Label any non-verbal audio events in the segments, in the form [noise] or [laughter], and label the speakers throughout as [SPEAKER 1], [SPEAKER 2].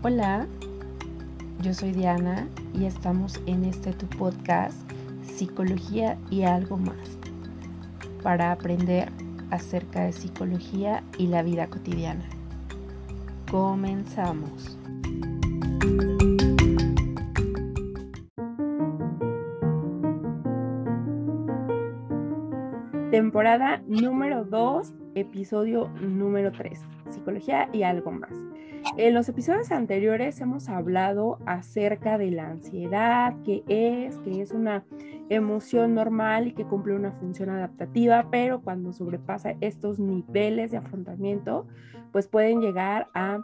[SPEAKER 1] Hola, yo soy Diana y estamos en este tu podcast Psicología y algo más para aprender acerca de psicología y la vida cotidiana. Comenzamos. Temporada número 2, episodio número 3, Psicología y algo más. En los episodios anteriores hemos hablado acerca de la ansiedad, que es, que es una emoción normal y que cumple una función adaptativa, pero cuando sobrepasa estos niveles de afrontamiento, pues pueden llegar a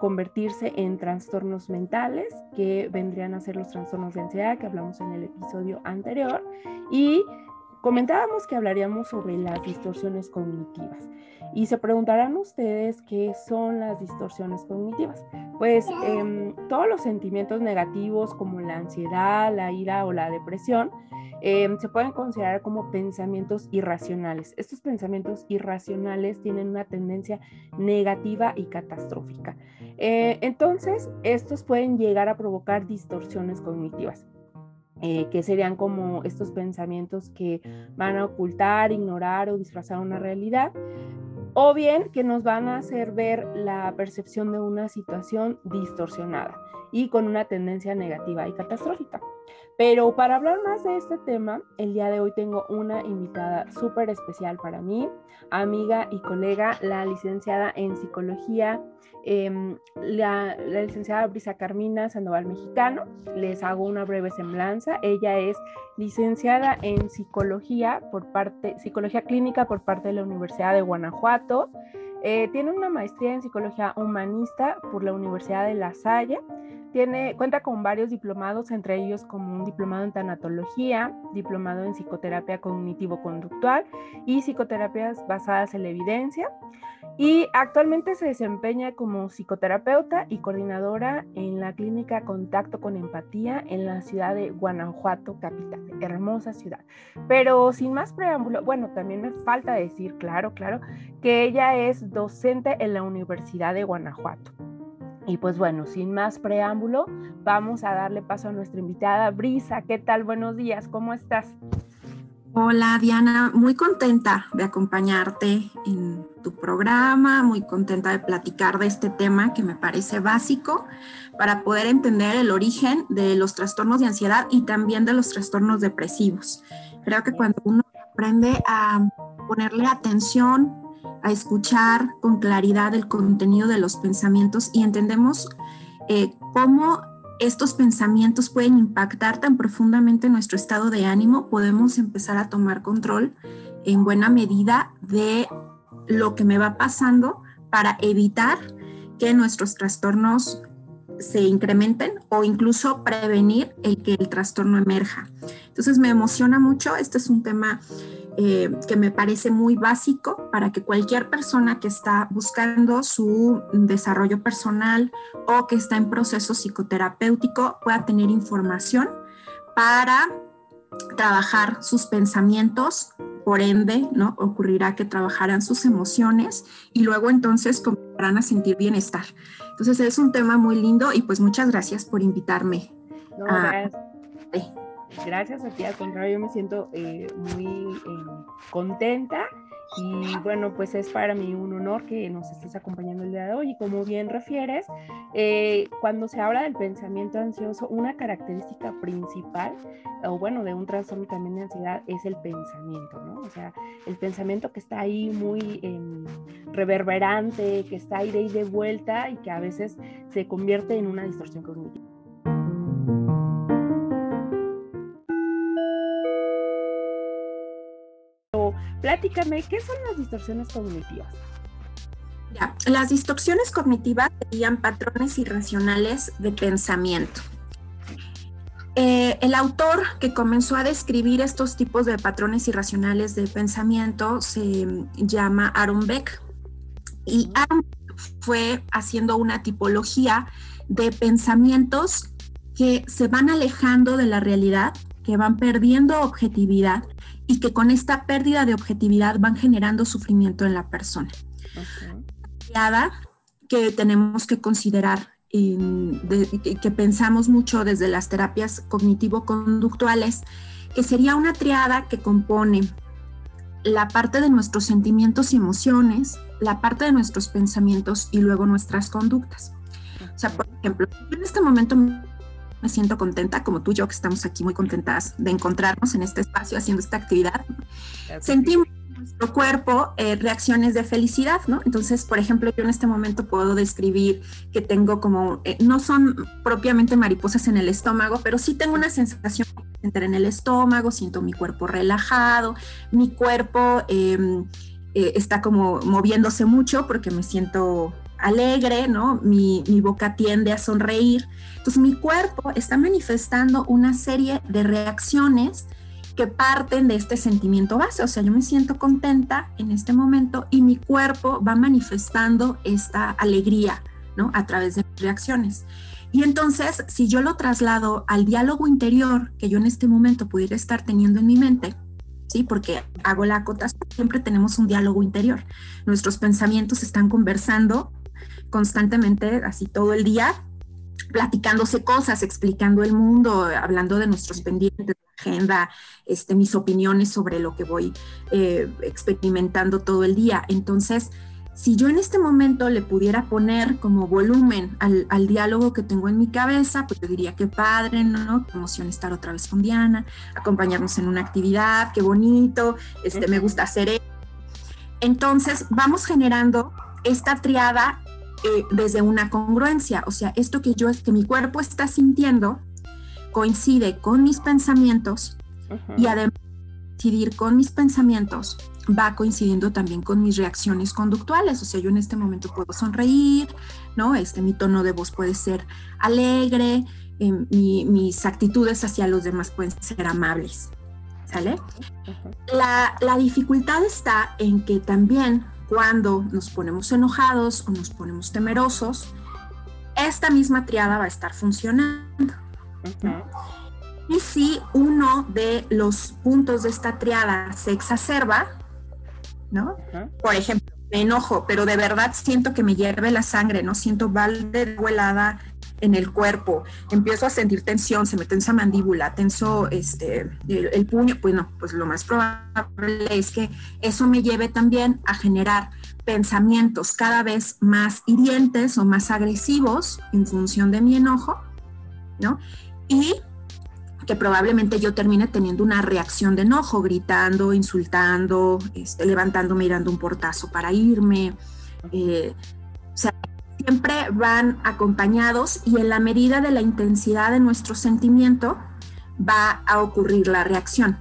[SPEAKER 1] convertirse en trastornos mentales, que vendrían a ser los trastornos de ansiedad que hablamos en el episodio anterior, y comentábamos que hablaríamos sobre las distorsiones cognitivas. Y se preguntarán ustedes qué son las distorsiones cognitivas. Pues em, todos los sentimientos negativos como la ansiedad, la ira o la depresión em, se pueden considerar como pensamientos irracionales. Estos pensamientos irracionales tienen una tendencia negativa y catastrófica. Eh, entonces, estos pueden llegar a provocar distorsiones cognitivas. Eh, que serían como estos pensamientos que van a ocultar, ignorar o disfrazar una realidad, o bien que nos van a hacer ver la percepción de una situación distorsionada y con una tendencia negativa y catastrófica. Pero para hablar más de este tema, el día de hoy tengo una invitada súper especial para mí, amiga y colega, la licenciada en psicología, em, la, la, licenciada Brisa Carmina Sandoval Mexicano. Les hago una breve semblanza. Ella es licenciada en psicología por parte, psicología clínica por parte de la Universidad de Guanajuato. Eh, tiene una maestría en psicología humanista por la Universidad de La Salle. Tiene, cuenta con varios diplomados, entre ellos como un diplomado en tanatología, diplomado en psicoterapia cognitivo-conductual y psicoterapias basadas en la evidencia. Y actualmente se desempeña como psicoterapeuta y coordinadora en la clínica Contacto con Empatía en la ciudad de Guanajuato, capital. Hermosa ciudad. Pero sin más preámbulo, bueno, también me falta decir, claro, claro, que ella es docente en la Universidad de Guanajuato. Y pues bueno, sin más preámbulo, vamos a darle paso a nuestra invitada Brisa. ¿Qué tal? Buenos días, ¿cómo estás?
[SPEAKER 2] Hola Diana, muy contenta de acompañarte en tu programa, muy contenta de platicar de este tema que me parece básico para poder entender el origen de los trastornos de ansiedad y también de los trastornos depresivos. Creo que cuando uno aprende a ponerle atención, a escuchar con claridad el contenido de los pensamientos y entendemos eh, cómo estos pensamientos pueden impactar tan profundamente nuestro estado de ánimo, podemos empezar a tomar control en buena medida de lo que me va pasando para evitar que nuestros trastornos se incrementen o incluso prevenir el que el trastorno emerja. Entonces me emociona mucho, este es un tema eh, que me parece muy básico para que cualquier persona que está buscando su desarrollo personal o que está en proceso psicoterapéutico pueda tener información para trabajar sus pensamientos, por ende, ¿no? Ocurrirá que trabajarán sus emociones y luego entonces comenzarán a sentir bienestar. Entonces es un tema muy lindo y pues muchas gracias por invitarme.
[SPEAKER 1] Gracias a ti, al contrario, yo me siento eh, muy eh, contenta y bueno, pues es para mí un honor que nos estés acompañando el día de hoy. Y como bien refieres, eh, cuando se habla del pensamiento ansioso, una característica principal, o bueno, de un trastorno también de ansiedad, es el pensamiento, ¿no? O sea, el pensamiento que está ahí muy em, reverberante, que está ahí de y de vuelta y que a veces se convierte en una distorsión cognitiva. Platícame, ¿qué son las distorsiones cognitivas?
[SPEAKER 2] Ya, las distorsiones cognitivas serían patrones irracionales de pensamiento. Eh, el autor que comenzó a describir estos tipos de patrones irracionales de pensamiento se llama Aaron Beck y Aaron fue haciendo una tipología de pensamientos que se van alejando de la realidad, que van perdiendo objetividad y que con esta pérdida de objetividad van generando sufrimiento en la persona. que tenemos que considerar que pensamos mucho desde las terapias cognitivo-conductuales, que sería una triada que compone la parte de nuestros sentimientos y emociones, la parte de nuestros pensamientos y luego nuestras conductas. O sea, por ejemplo, en este momento me siento contenta, como tú y yo que estamos aquí muy contentas de encontrarnos en este espacio haciendo esta actividad. Sentimos en nuestro cuerpo eh, reacciones de felicidad, ¿no? Entonces, por ejemplo, yo en este momento puedo describir que tengo como, eh, no son propiamente mariposas en el estómago, pero sí tengo una sensación en el estómago, siento mi cuerpo relajado, mi cuerpo em, eh, está como moviéndose mucho porque me siento alegre, ¿no? Mi, mi, boca tiende a sonreír. Entonces mi cuerpo está manifestando una serie de reacciones que parten de este sentimiento base. O sea, yo me siento contenta en este momento y mi cuerpo va manifestando esta alegría, ¿no? A través de reacciones. Y entonces, si yo lo traslado al diálogo interior que yo en este momento pudiera estar teniendo en mi mente, ¿sí? Porque hago la acotación, siempre tenemos un diálogo interior. Nuestros pensamientos están conversando constantemente, así todo el día, platicándose cosas, explicando el mundo, hablando de nuestros pendientes, de la agenda, este, mis opiniones sobre lo que voy eh, experimentando todo el día. Entonces, si yo en este momento le pudiera poner como volumen al, al, diálogo que tengo en mi cabeza, pues yo diría que padre, ¿no? Qué emoción estar otra vez con Diana, acompañarnos en una actividad, qué bonito, este, me gusta hacer eso. Entonces, vamos generando esta triada eh, desde una congruencia, o sea, esto que yo, que mi cuerpo está sintiendo coincide con mis pensamientos y además coincidir con mis pensamientos va coincidiendo también con mis reacciones conductuales, o sea, yo en este momento puedo sonreír, ¿no? Este, mi tono de voz puede ser alegre, em, mis actitudes hacia los demás pueden ser amables, ¿sale? La, la dificultad está en que también cuando nos ponemos enojados o nos ponemos temerosos, esta misma triada va a estar funcionando. Y si uno de los puntos de esta triada se exacerba, ¿no? Por ejemplo, me enojo, pero de verdad siento que me hierve la sangre, ¿no? Siento balde de helada en el cuerpo, empiezo a sentir tensión, se me tensa mandíbula, tenso este, el, puño, bueno, pues lo más probable es que eso me lleve también a generar pensamientos cada vez más hirientes o más agresivos en función de mi enojo, ¿no? Y que probablemente yo termine teniendo una reacción de enojo, gritando, insultando, este, levantándome y un portazo para irme. Eh, o sea, siempre van acompañados y en la medida de la intensidad de nuestro sentimiento va a ocurrir la reacción,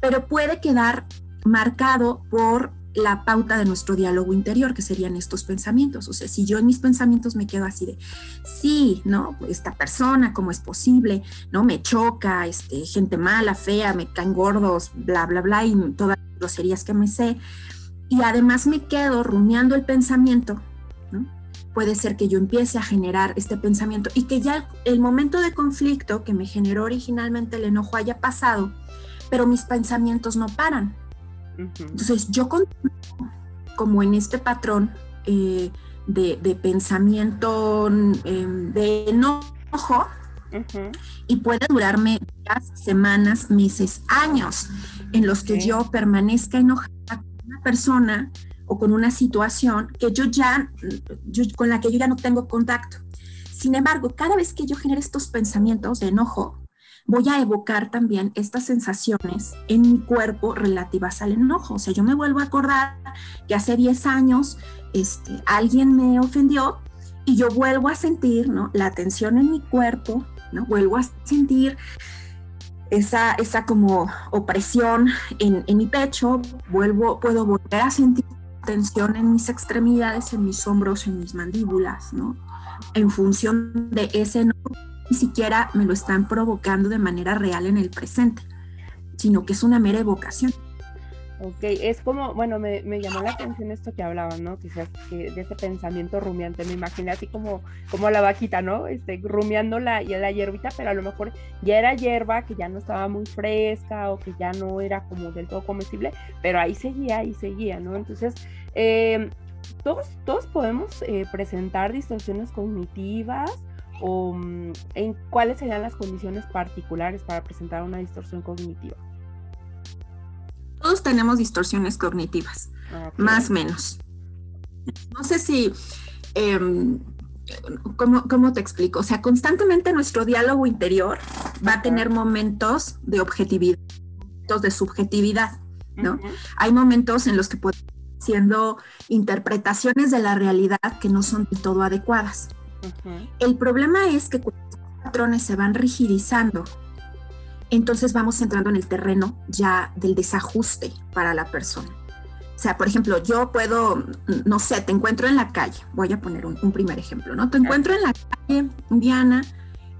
[SPEAKER 2] pero puede quedar marcado por la pauta de nuestro diálogo interior, que serían estos pensamientos. O sea, si yo en mis pensamientos me quedo así de, sí, ¿no? Esta persona, ¿cómo es posible? ¿No? Me choca, este, gente mala, fea, me caen gordos, bla, bla, bla, y todas las groserías que me sé. Y además me quedo rumiando el pensamiento, puede ser que yo empiece a generar este pensamiento y que ya el, momento de conflicto que me generó originalmente el enojo haya pasado, pero mis pensamientos no paran. Entonces yo como en este patrón eh, de, pensamiento em, de enojo y puede durarme días, semanas, meses, años en los que yo permanezca enojada con una persona o con una situación que yo ya, con la que yo ya no tengo contacto. Sin embargo, cada vez que yo genere estos pensamientos de enojo, voy a evocar también estas sensaciones en mi cuerpo relativas al enojo. O sea, yo me vuelvo a acordar que hace 10 años este, alguien me ofendió y yo vuelvo a sentir ¿no? la tensión en mi cuerpo, ¿no? vuelvo a sentir esa, esa como opresión en, en mi pecho, vuelvo, puedo volver a sentir tensión en mis extremidades, en mis hombros, en mis mandíbulas, ¿no? En función de ese no, ni siquiera me lo están provocando de manera real en el presente, sino que es una mera evocación.
[SPEAKER 1] Ok, es como, bueno, me, llamó la atención esto que hablaban, ¿no? Quizás que de ese pensamiento rumiante, me imaginé así como, como la vaquita, ¿no? Este, rumiando la, la hierbita, pero a lo mejor ya era hierba que ya no estaba muy fresca o que ya no era como del todo comestible, pero ahí seguía, ahí seguía, ¿no? Entonces, eh, todos, todos podemos eh, presentar distorsiones cognitivas o mm, en cuáles serían las condiciones particulares para presentar una distorsión cognitiva?
[SPEAKER 2] Todos tenemos distorsiones cognitivas, más o menos. No sé si, em, ¿cómo, te explico? O sea, constantemente nuestro diálogo interior va a tener momentos de objetividad, momentos de subjetividad, ¿no? Hay momentos en los que pueden siendo interpretaciones de la realidad que no son del todo adecuadas. El problema es que cuando los patrones se van rigidizando, entonces vamos entrando en el terreno ya del desajuste para la persona. O sea, por ejemplo, yo puedo, no sé, te encuentro en la calle, voy a poner un, primer ejemplo, ¿no? Te encuentro en la calle, Diana,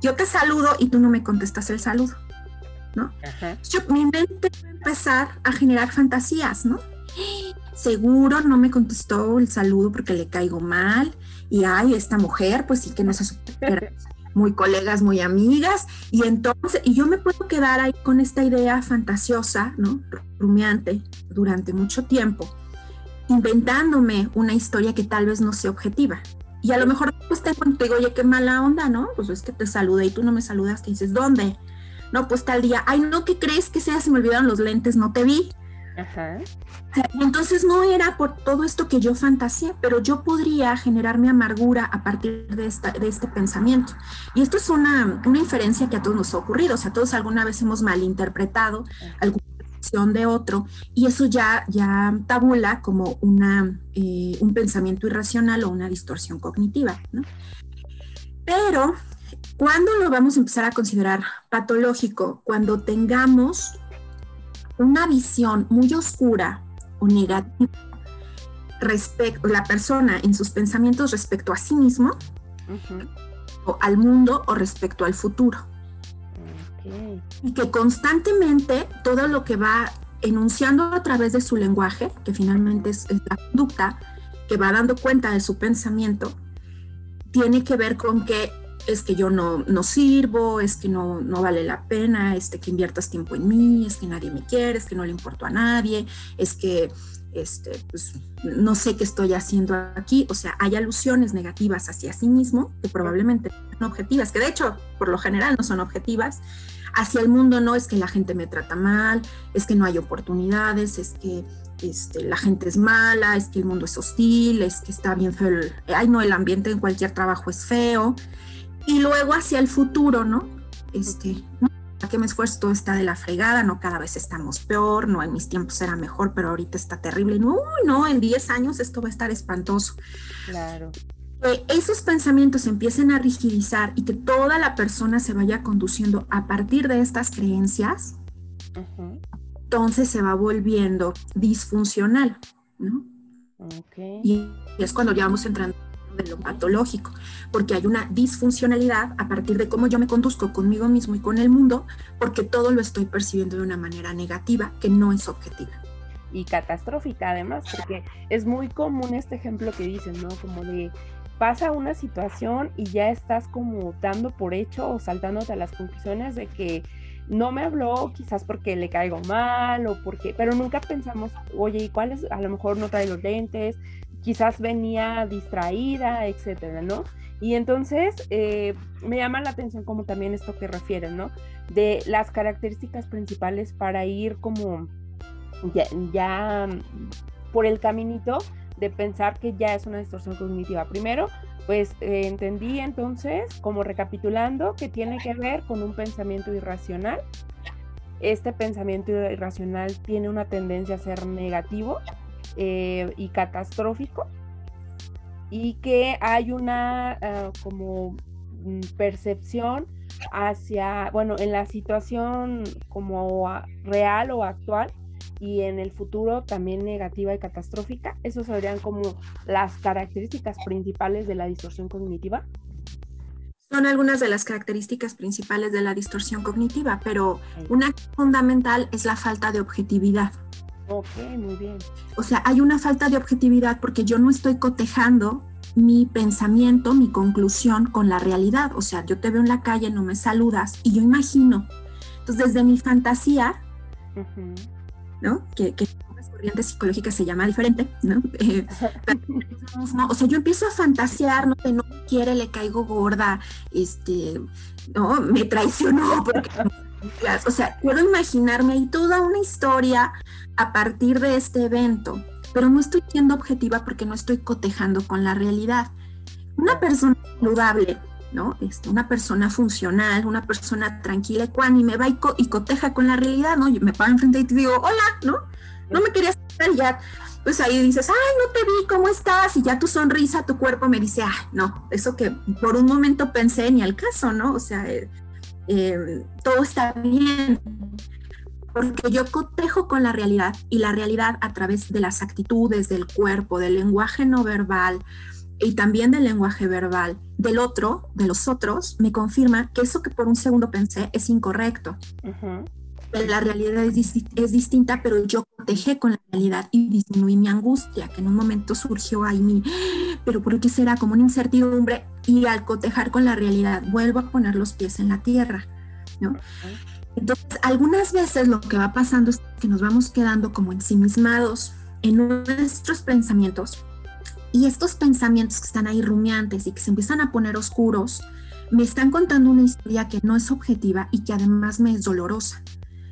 [SPEAKER 2] yo te saludo y tú no me contestas el saludo, ¿no? Yo, mi mente va a empezar a generar fantasías, ¿no? Seguro no me contestó el saludo porque le caigo mal y ay, esta mujer, pues sí que no se [laughs] muy colegas, muy amigas, y entonces, y yo me puedo quedar ahí con esta idea fantasiosa, ¿no? Rumiante durante mucho tiempo, inventándome una historia que tal vez no sea objetiva. Y a lo mejor pues te digo, oye, qué mala onda, ¿no? Pues es que te saludé y tú no me saludas, que dices, ¿dónde? No, pues tal día, ay, no, ¿qué crees que sea? Se me olvidaron los lentes, no te vi. Ajá. Entonces no era por todo esto que yo fantaseé, pero yo podría generarme amargura a partir de, esta, de este pensamiento. Y esto es una, una inferencia que a todos nos ha ocurrido, o sea, todos alguna vez hemos malinterpretado alguna acción de otro y eso ya, ya tabula como una, eh, un pensamiento irracional o una distorsión cognitiva. ¿no? Pero, ¿cuándo lo vamos a empezar a considerar patológico? Cuando tengamos una visión muy oscura o negativa respecto la persona en sus pensamientos respecto a sí mismo o al mundo o respecto al futuro. Y que constantemente todo lo que va enunciando a través de su lenguaje, que finalmente es, es la conducta, que va dando cuenta de su pensamiento, tiene que ver con que es que yo no, no sirvo, es que no, no vale la pena, este, que inviertas tiempo en mí, es que nadie me quiere, es que no le importo a nadie, es que este, pues, no sé qué estoy haciendo aquí. O sea, hay alusiones negativas hacia sí mismo que probablemente son objetivas, que de hecho, por lo general no son objetivas. Hacia el mundo no es que la gente me trata mal, es que no hay oportunidades, es que este, la gente es mala, es que el mundo es hostil, es que está bien feo. El, ay, no, el ambiente en cualquier trabajo es feo y luego hacia el futuro, ¿no? Este, no, ¿a qué me esfuerzo? Todo está de la fregada, no, cada vez estamos peor, no, en mis tiempos era mejor, pero ahorita está terrible, no, no, en 10 años esto va a estar espantoso.
[SPEAKER 1] Claro.
[SPEAKER 2] Que esos pensamientos empiecen a rigidizar y que toda la persona se vaya conduciendo a partir de estas creencias, entonces se va volviendo disfuncional, ¿no? Okay. Y es cuando ya vamos entrando de lo patológico, porque hay una disfuncionalidad a partir de cómo yo me conduzco conmigo mismo y con el mundo, porque todo lo estoy percibiendo de una manera negativa que no es objetiva.
[SPEAKER 1] Y catastrófica además, porque es muy común este ejemplo que dicen, ¿no? Como de pasa una situación y ya estás como dando por hecho o saltándote a las conclusiones de que no me habló quizás porque le caigo mal o porque, pero nunca pensamos, oye, ¿y cuál es? A lo mejor no trae los lentes, quizás venía distraída, etcétera, ¿no? Y entonces eh, me llama la atención como también esto que refieren, ¿no? De las características principales para ir como ya, por el caminito de pensar que ya es una distorsión cognitiva. Primero, pues eh, entendí entonces, como recapitulando, que tiene que ver con un pensamiento irracional. Este pensamiento irracional tiene una tendencia a ser negativo eh, y catastrófico y que hay una ah, como mm, percepción hacia, bueno, en la situación como real o actual y en el futuro también negativa y catastrófica. Esos serían como las características principales de la distorsión cognitiva.
[SPEAKER 2] Son algunas de las características principales de la distorsión cognitiva, pero una fundamental es la falta de objetividad.
[SPEAKER 1] Ok, muy bien.
[SPEAKER 2] O sea, hay una falta de objetividad porque yo no estoy cotejando mi pensamiento, mi conclusión con la realidad. O sea, yo te veo en la calle, no me saludas y yo imagino. Entonces, desde mi fantasía, ¿no? Que, algunas corrientes psicológicas se llama diferente, ¿no? [laughs] Eh, [laughs] o sea, yo empiezo a fantasear, no, no me quiere, le caigo gorda, este, no, me traicionó porque o sea, puedo imaginarme ahí toda una historia a partir de este evento, pero no estoy siendo objetiva porque no estoy cotejando con la realidad. Una persona saludable, ¿no? Este, una persona funcional, una persona tranquila, y me va y, coteja con la realidad, ¿no? Yo me paro enfrente y te digo, hola, ¿no? No me querías estar ya. Pues ahí dices, ay, no te vi, ¿cómo estás? Y ya tu sonrisa, tu cuerpo me dice, ah, no, eso que por un momento pensé ni al caso, ¿no? O sea, eh, eh, todo está bien, porque yo cotejo con la realidad y la realidad a través de las actitudes del cuerpo, del lenguaje no verbal y también del lenguaje verbal del otro, de los otros, me confirma que eso que por un segundo pensé es incorrecto. La realidad es, distinta, pero yo cotejé con la realidad y disminuí mi angustia, que en un momento surgió ahí mi, pero ¿por qué será como una incertidumbre? Y al cotejar con la realidad, vuelvo a poner los pies en la tierra. Entonces, algunas veces lo que va pasando es que nos vamos quedando como ensimismados en nuestros pensamientos y estos pensamientos que están ahí rumiantes y que se empiezan a poner oscuros, me están contando una historia que no es objetiva y que además me es dolorosa.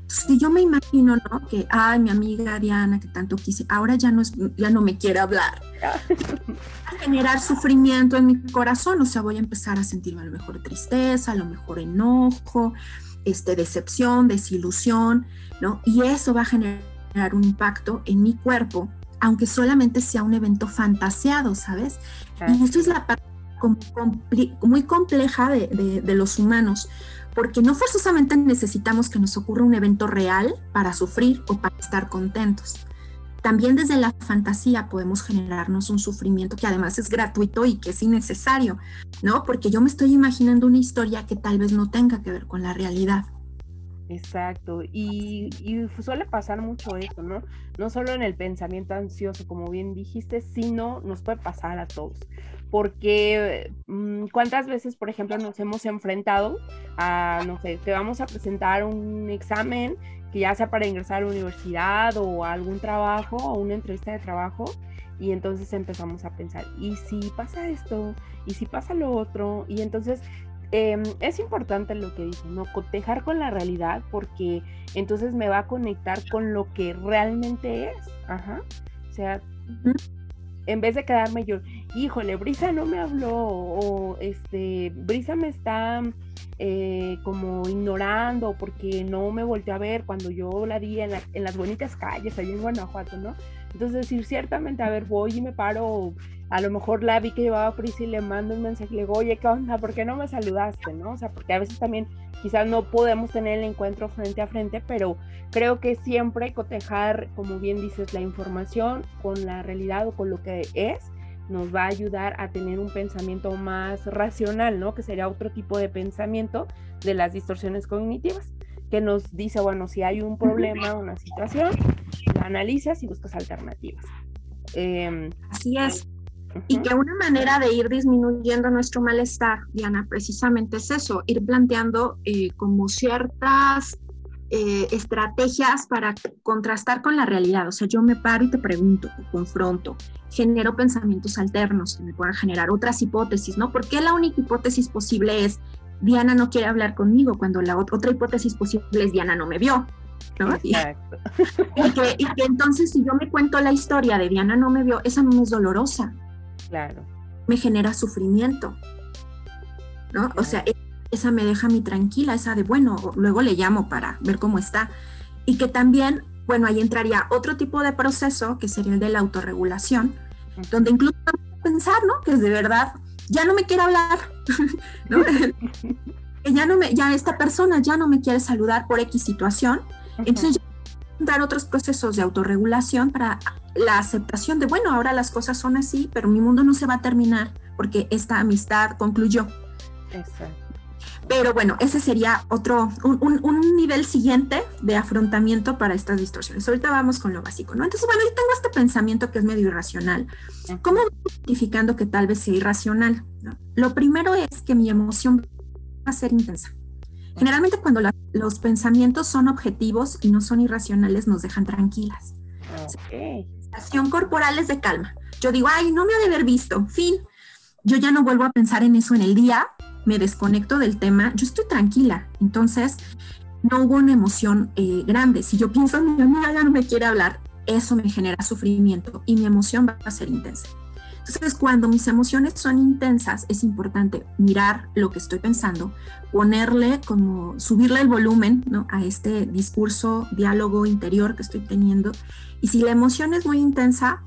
[SPEAKER 2] Si yo me imagino, ¿no? Que, ay, mi amiga Diana, que tanto quise, ahora ya no, es, ya no me quiere hablar. a generar sufrimiento en mi corazón, o sea, voy a empezar a sentirme a lo mejor tristeza, a lo mejor enojo, este, decepción, desilusión, ¿no? Y eso va a generar un impacto en mi cuerpo, aunque solamente sea un evento fantaseado, ¿sabes? Y esto es la parte muy compleja de, de los humanos, porque no forzosamente necesitamos que nos ocurra un evento real para sufrir o para estar contentos. También desde la fantasía podemos generarnos un sufrimiento que además es gratuito y que es innecesario, ¿no? Porque yo me estoy imaginando una historia que tal vez no tenga que ver con la realidad.
[SPEAKER 1] Exacto, y, suele pasar mucho eso, ¿no? No solo en el pensamiento ansioso, como bien dijiste, sino nos puede pasar a todos porque mm, cuántas veces, por ejemplo, nos hemos enfrentado a, no sé, te vamos a presentar un examen que ya sea para ingresar a la universidad o a algún trabajo o una entrevista de trabajo y entonces empezamos a pensar, ¿y si pasa esto? ¿Y si pasa lo otro? Y entonces em, es importante lo que dice, ¿no? Cotejar con la realidad porque entonces me va a conectar con lo que realmente es. Ajá. O sea, en vez de quedarme yo, híjole, Brisa no me habló o este, Brisa me está eh, como ignorando porque no me volteó a ver cuando yo la di en, las bonitas calles allá en Guanajuato, ¿no? Entonces decir, ciertamente, a ver, voy y me paro, a lo mejor la vi que llevaba prisa y le mando un mensaje, le digo, oye, ¿qué onda? ¿Por qué no me saludaste? ¿no? O sea, porque a veces también quizás no podemos tener el encuentro frente a frente, pero creo que siempre cotejar, como bien dices, la información con la realidad o con lo que es, nos va a ayudar a tener un pensamiento más racional, ¿no? Que sería otro tipo de pensamiento de las distorsiones cognitivas, que nos dice, bueno, si hay un problema, una situación, la analizas y buscas alternativas.
[SPEAKER 2] Em, Así es. Y que una manera de ir disminuyendo nuestro malestar, Diana, precisamente es eso, ir planteando eh, como ciertas eh, estrategias para contrastar con la realidad. O sea, yo me paro y te pregunto, confronto, genero pensamientos alternos que me puedan generar otras hipótesis, ¿no? ¿Por qué la única hipótesis posible es Diana no quiere hablar conmigo cuando la otra hipótesis posible es Diana no me vio? ¿no? Exacto. [laughs] Y, que, y que entonces si yo me cuento la historia de Diana no me vio, esa no es dolorosa.
[SPEAKER 1] Claro.
[SPEAKER 2] Me genera sufrimiento. ¿no? O sea, esa me deja a mí tranquila, esa de, bueno, luego le llamo para ver cómo está. Y que también, bueno, ahí entraría otro tipo de proceso, que sería el de la autorregulación, donde incluso pensar, ¿no? Que de verdad ya no me quiere hablar, [laughs] ¿no? [laughs] que ya no me, ya esta persona ya no me quiere saludar por X situación. Entonces, dar otros procesos de autorregulación para la aceptación de, bueno, ahora las cosas son así, pero mi mundo no se va a terminar porque esta amistad concluyó. Exacto. Pero bueno, ese sería otro, un, nivel siguiente de afrontamiento para estas distorsiones. Ahorita vamos con lo básico, ¿no? Entonces, bueno, yo tengo este pensamiento que es medio irracional. ¿Cómo voy identificando que tal vez sea irracional? Lo primero es que mi emoción va a ser intensa. Generalmente cuando los pensamientos son objetivos y no son irracionales, nos dejan tranquilas. Okay. Sensación corporal es de calma. Yo digo, ay, no me ha de haber visto, fin. Yo ya no vuelvo a pensar en eso en el día, me desconecto del tema, yo estoy tranquila. Entonces, no hubo una emoción eh, grande. Si yo pienso, mi amiga ya no me quiere hablar, eso me genera sufrimiento y mi emoción va a ser intensa. Entonces, cuando mis emociones son intensas, es importante mirar lo que estoy pensando, ponerle como, subirle el volumen ¿no? a este discurso, diálogo interior que estoy teniendo. Y si la emoción es muy intensa,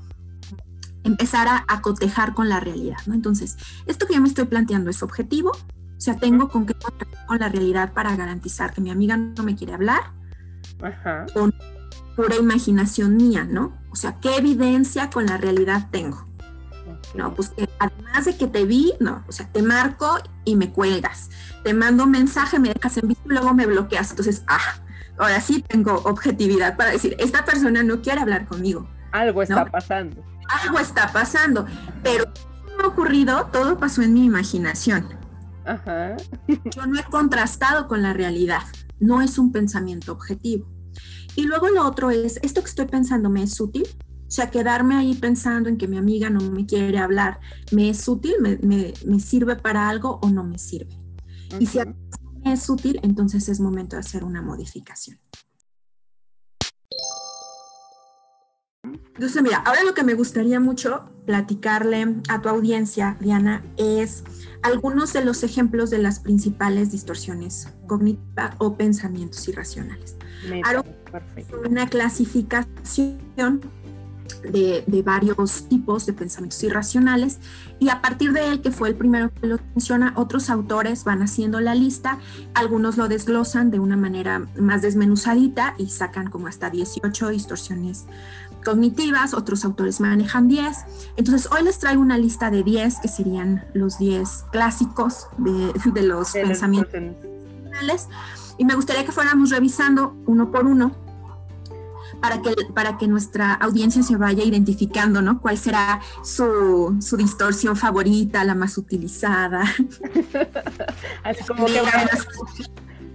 [SPEAKER 2] empezar a, cotejar con la realidad, ¿no? Entonces, esto que yo me estoy planteando es objetivo, o sea, tengo con qué con la realidad para garantizar que mi amiga no me quiere hablar, Ajá. o pura imaginación mía, ¿no? O sea, ¿qué evidencia con la realidad tengo? No, pues que además de que te vi, no, o sea, te marco y me cuelgas, te mando un mensaje, me dejas en visto y luego me bloqueas. Entonces, ah, ahora sí tengo objetividad para decir, esta persona no quiere hablar conmigo.
[SPEAKER 1] Algo está pasando.
[SPEAKER 2] Algo está pasando, pero no ha ocurrido, todo pasó en mi imaginación. Ajá. Yo no he contrastado con la realidad, no es un pensamiento objetivo. Y luego lo otro es, ¿esto que estoy pensando me es útil? O sea, quedarme ahí pensando en que mi amiga no me quiere hablar, ¿me es útil? ¿Me, sirve para algo o no me sirve? Y si me es útil, entonces es momento de hacer una modificación. Entonces, mira, ahora lo que me gustaría mucho platicarle a tu audiencia, Diana, es algunos de los ejemplos de las principales distorsiones cognitivas o pensamientos irracionales. Una clasificación de, varios tipos de pensamientos irracionales y a partir de él, que fue el primero que lo menciona, otros autores van haciendo la lista, algunos lo desglosan de una manera más desmenuzadita y sacan como hasta 18 distorsiones cognitivas, otros autores manejan 10. Entonces, hoy les traigo una lista de 10 que serían los 10 clásicos [laughs] de, los pensamientos y me gustaría que fuéramos revisando uno por uno para que, para que nuestra audiencia se vaya identificando, ¿no? ¿Cuál será su, distorsión favorita, la más utilizada? [laughs]
[SPEAKER 1] así como que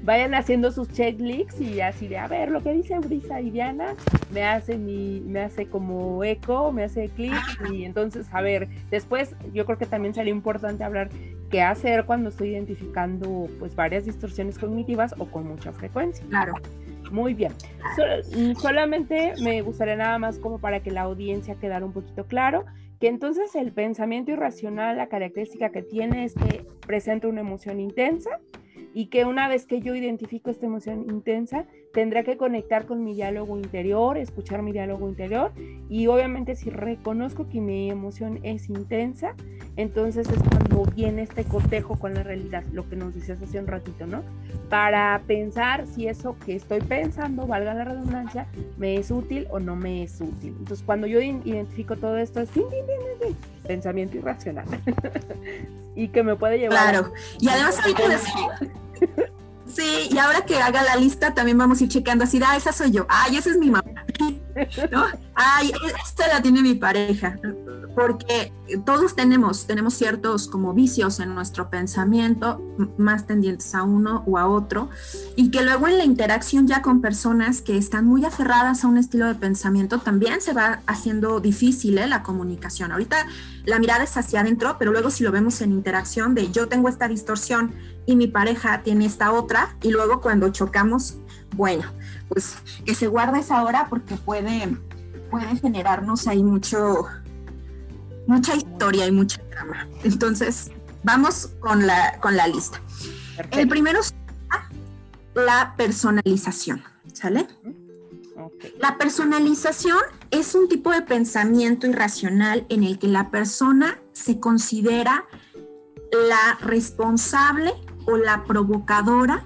[SPEAKER 1] vayan, haciendo sus checklists y así de, a ver, lo que dice Brisa y Diana me hace, mi, me hace como eco, me hace clic y entonces, a ver, después yo creo que también sería importante hablar qué hacer cuando estoy identificando pues varias distorsiones cognitivas o con mucha frecuencia.
[SPEAKER 2] Claro.
[SPEAKER 1] Muy bien. Solamente me gustaría nada más como para que la audiencia quedara un poquito claro que entonces el pensamiento irracional, la característica que tiene es que presenta una emoción intensa y que una vez que yo identifico esta emoción intensa, tendrá que conectar con mi diálogo interior, escuchar mi diálogo interior y obviamente si reconozco que mi emoción es intensa, entonces es cuando viene este cotejo con la realidad, lo que nos decías hace un ratito, ¿no? Para pensar si eso que estoy pensando, valga la redundancia, me es útil o no me es útil. Entonces cuando yo identifico todo esto es pensamiento irracional [laughs] y que me puede llevar...
[SPEAKER 2] Claro, y además hay que decir Sí, y ahora que haga la lista también vamos a ir checando así, ah, esa soy yo, ay, esa es mi mamá, ¿no? Ay, esta la tiene mi pareja, porque todos tenemos, tenemos ciertos como vicios en nuestro pensamiento, más tendientes a uno o a otro, y que luego en la interacción ya con personas que están muy aferradas a un estilo de pensamiento, también se va haciendo difícil ¿eh? la comunicación. Ahorita la mirada es hacia adentro, pero luego si lo vemos en interacción de yo tengo esta distorsión, y mi pareja tiene esta otra y luego cuando chocamos, bueno, pues que se guarde esa hora porque puede, puede generarnos ahí mucho, mucha historia y mucha trama. Entonces, vamos con la, con la lista. El primero es la personalización, ¿sale? La personalización es un tipo de pensamiento irracional en el que la persona se considera la responsable o la provocadora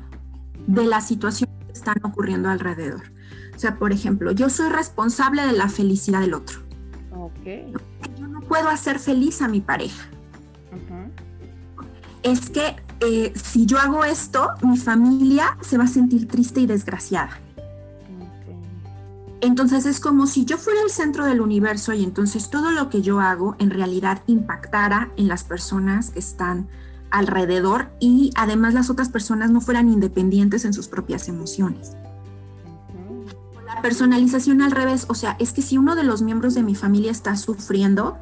[SPEAKER 2] de las situaciones que están ocurriendo alrededor. O sea, por ejemplo, yo soy responsable de la felicidad del otro. Okay. Yo no puedo hacer feliz a mi pareja. Es que eh, si yo hago esto, mi familia se va a sentir triste y desgraciada. Entonces es como si yo fuera el centro del universo y entonces todo lo que yo hago en realidad impactara en las personas que están alrededor y además las otras personas no fueran independientes en sus propias emociones. La personalización al revés, o sea, es que si uno de los miembros de mi familia está sufriendo,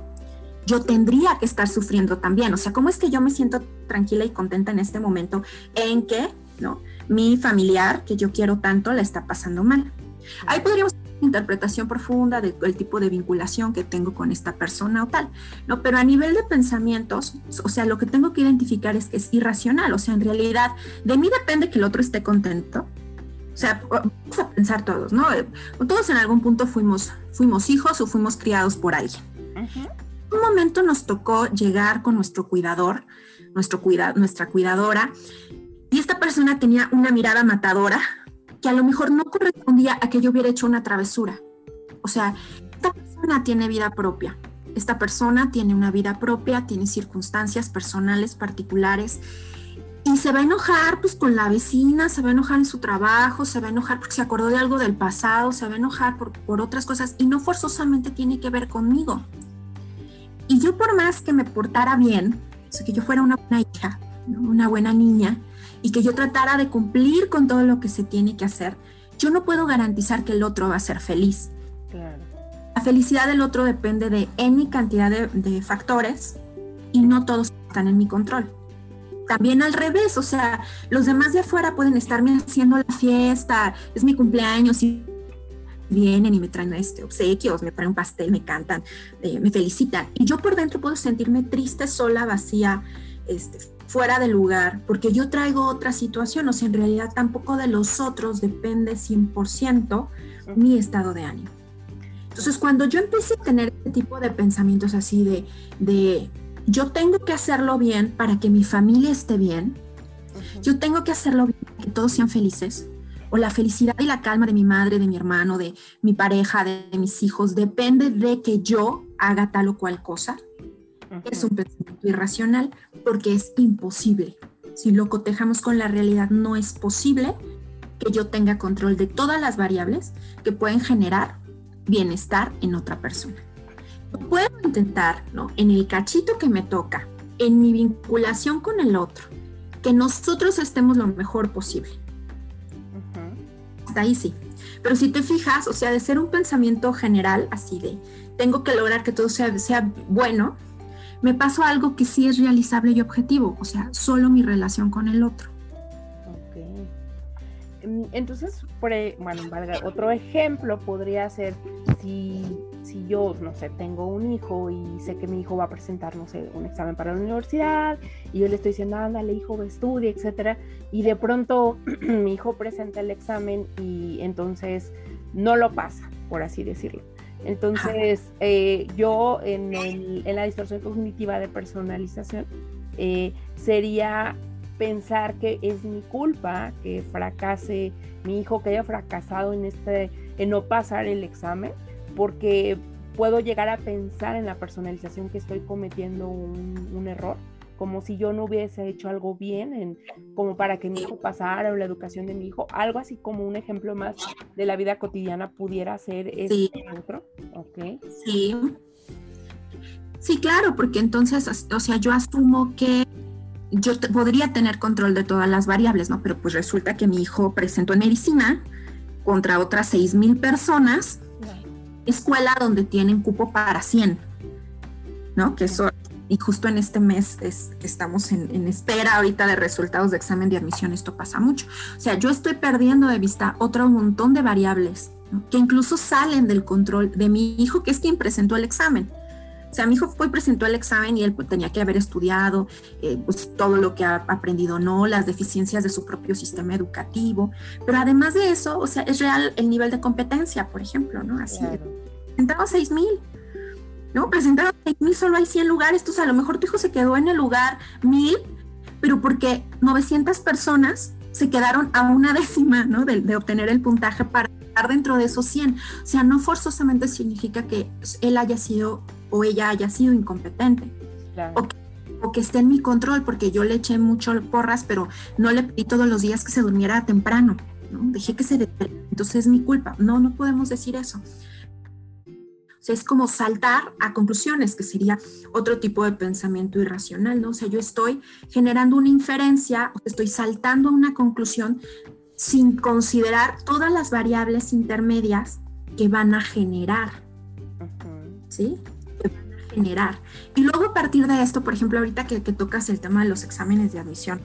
[SPEAKER 2] yo tendría que estar sufriendo también. O sea, ¿cómo es que yo me siento tranquila y contenta en este momento en que, ¿no? Mi familiar, que yo quiero tanto, la está pasando mal. Ahí podríamos interpretación profunda del tipo de vinculación que tengo con esta persona o tal, ¿no? Pero a nivel de pensamientos, o sea, lo que tengo que identificar es que es irracional, o sea, en realidad, de mí depende que el otro esté contento. O sea, vamos a pensar todos, ¿no? Todos en algún punto fuimos, fuimos hijos o fuimos criados por alguien. En un momento nos tocó llegar con nuestro cuidador, nuestro cuida, nuestra cuidadora, y esta persona tenía una mirada matadora, que a lo mejor no correspondía a que yo hubiera hecho una travesura. O sea, esta persona tiene vida propia. Esta persona tiene una vida propia, tiene circunstancias personales particulares y se va a enojar pues con la vecina, se va a enojar en su trabajo, se va a enojar porque se acordó de algo del pasado, se va a enojar por, por otras cosas y no forzosamente tiene que ver conmigo. Y yo por más que me portara bien, o sea, que yo fuera una buena hija, una buena niña, y que yo tratara de cumplir con todo lo que se tiene que hacer, yo no puedo garantizar que el otro va a ser feliz. La felicidad del otro depende de N cantidad de, de factores y no todos están en mi control. También al revés, o sea, los demás de afuera pueden estarme haciendo la fiesta, es mi cumpleaños y vienen y me traen este obsequios, me traen un pastel, me cantan, eh, me felicitan. Y yo por dentro puedo sentirme triste, sola, vacía, este, fuera de lugar, porque yo traigo otra situación, o sea, en realidad tampoco de los otros depende 100% mi estado de ánimo. Entonces, cuando yo empecé a tener este tipo de pensamientos así de, de yo tengo que hacerlo bien para que mi familia esté bien, yo tengo que hacerlo bien para que todos sean felices, o la felicidad y la calma de mi madre, de mi hermano, de mi pareja, de, de mis hijos, depende de que yo haga tal o cual cosa, es un pensamiento irracional porque es imposible. Si lo cotejamos con la realidad, no es posible que yo tenga control de todas las variables que pueden generar bienestar en otra persona. Puedo intentar, ¿no? En el cachito que me toca, en mi vinculación con el otro, que nosotros estemos lo mejor posible. Hasta ahí sí. Pero si te fijas, o sea, de ser un pensamiento general, así de, tengo que lograr que todo sea, sea bueno, me pasó algo que sí es realizable y objetivo, o sea, solo mi relación con el otro.
[SPEAKER 1] Ok. Mm, entonces, bueno, otro ejemplo podría ser si, si yo, no sé, tengo un hijo y sé que mi hijo va a presentar, no sé, un examen para la universidad y yo le estoy diciendo, ándale, hijo, estudia, etcétera, y de pronto [clears throat] mi hijo presenta el examen y entonces no lo pasa, por así decirlo entonces, eh, yo en, la distorsión cognitiva de personalización eh, sería pensar que es mi culpa que fracase mi hijo, que haya fracasado en, este, en no pasar el examen, porque puedo llegar a pensar en la personalización que estoy cometiendo un error como si yo no hubiese hecho algo bien, en, como para que mi hijo pasara o la educación de mi hijo, algo así como un ejemplo más de la vida cotidiana pudiera ser este otro. Okay.
[SPEAKER 2] Sí. Sí, claro, porque entonces, o sea, yo asumo que yo podría tener control de todas las variables, ¿no? Pero pues resulta que mi hijo presentó en medicina contra otras seis mil personas, escuela donde tienen cupo para 100, ¿no? Que eso y justo en este mes estamos en, espera ahorita de resultados de examen de admisión, esto pasa mucho. O sea, yo estoy perdiendo de vista otro montón de variables que incluso salen del control de mi hijo, que es quien presentó el examen. O sea, mi hijo fue y presentó el examen y él pues, tenía que haber estudiado eh, pues, todo lo que ha aprendido, no, las deficiencias de su propio sistema educativo. Pero además de eso, o sea, es real el nivel de competencia, por ejemplo, ¿no? Así, claro. seis mil ¿no? Presentaron mil, solo hay 100 lugares, entonces a lo mejor tu hijo se quedó en el lugar mil, pero porque 900 personas se quedaron a una [laughs] décima, ¿no? De, obtener el puntaje para estar dentro de esos 100. O sea, no forzosamente significa que él haya sido o ella haya sido incompetente. O, que, o, que, esté en mi control, porque yo le eché mucho porras, pero no le pedí todos los días que se durmiera temprano. ¿no? Dejé que se... Entonces es mi culpa. No, no podemos decir eso es como saltar a conclusiones, que sería otro tipo de pensamiento irracional, ¿no? O sea, yo estoy generando una inferencia, estoy saltando a una conclusión sin considerar todas las variables intermedias que van a generar. ¿Sí? Que van a generar. Y luego a partir de esto, por ejemplo, ahorita que, que tocas el tema de los exámenes de admisión,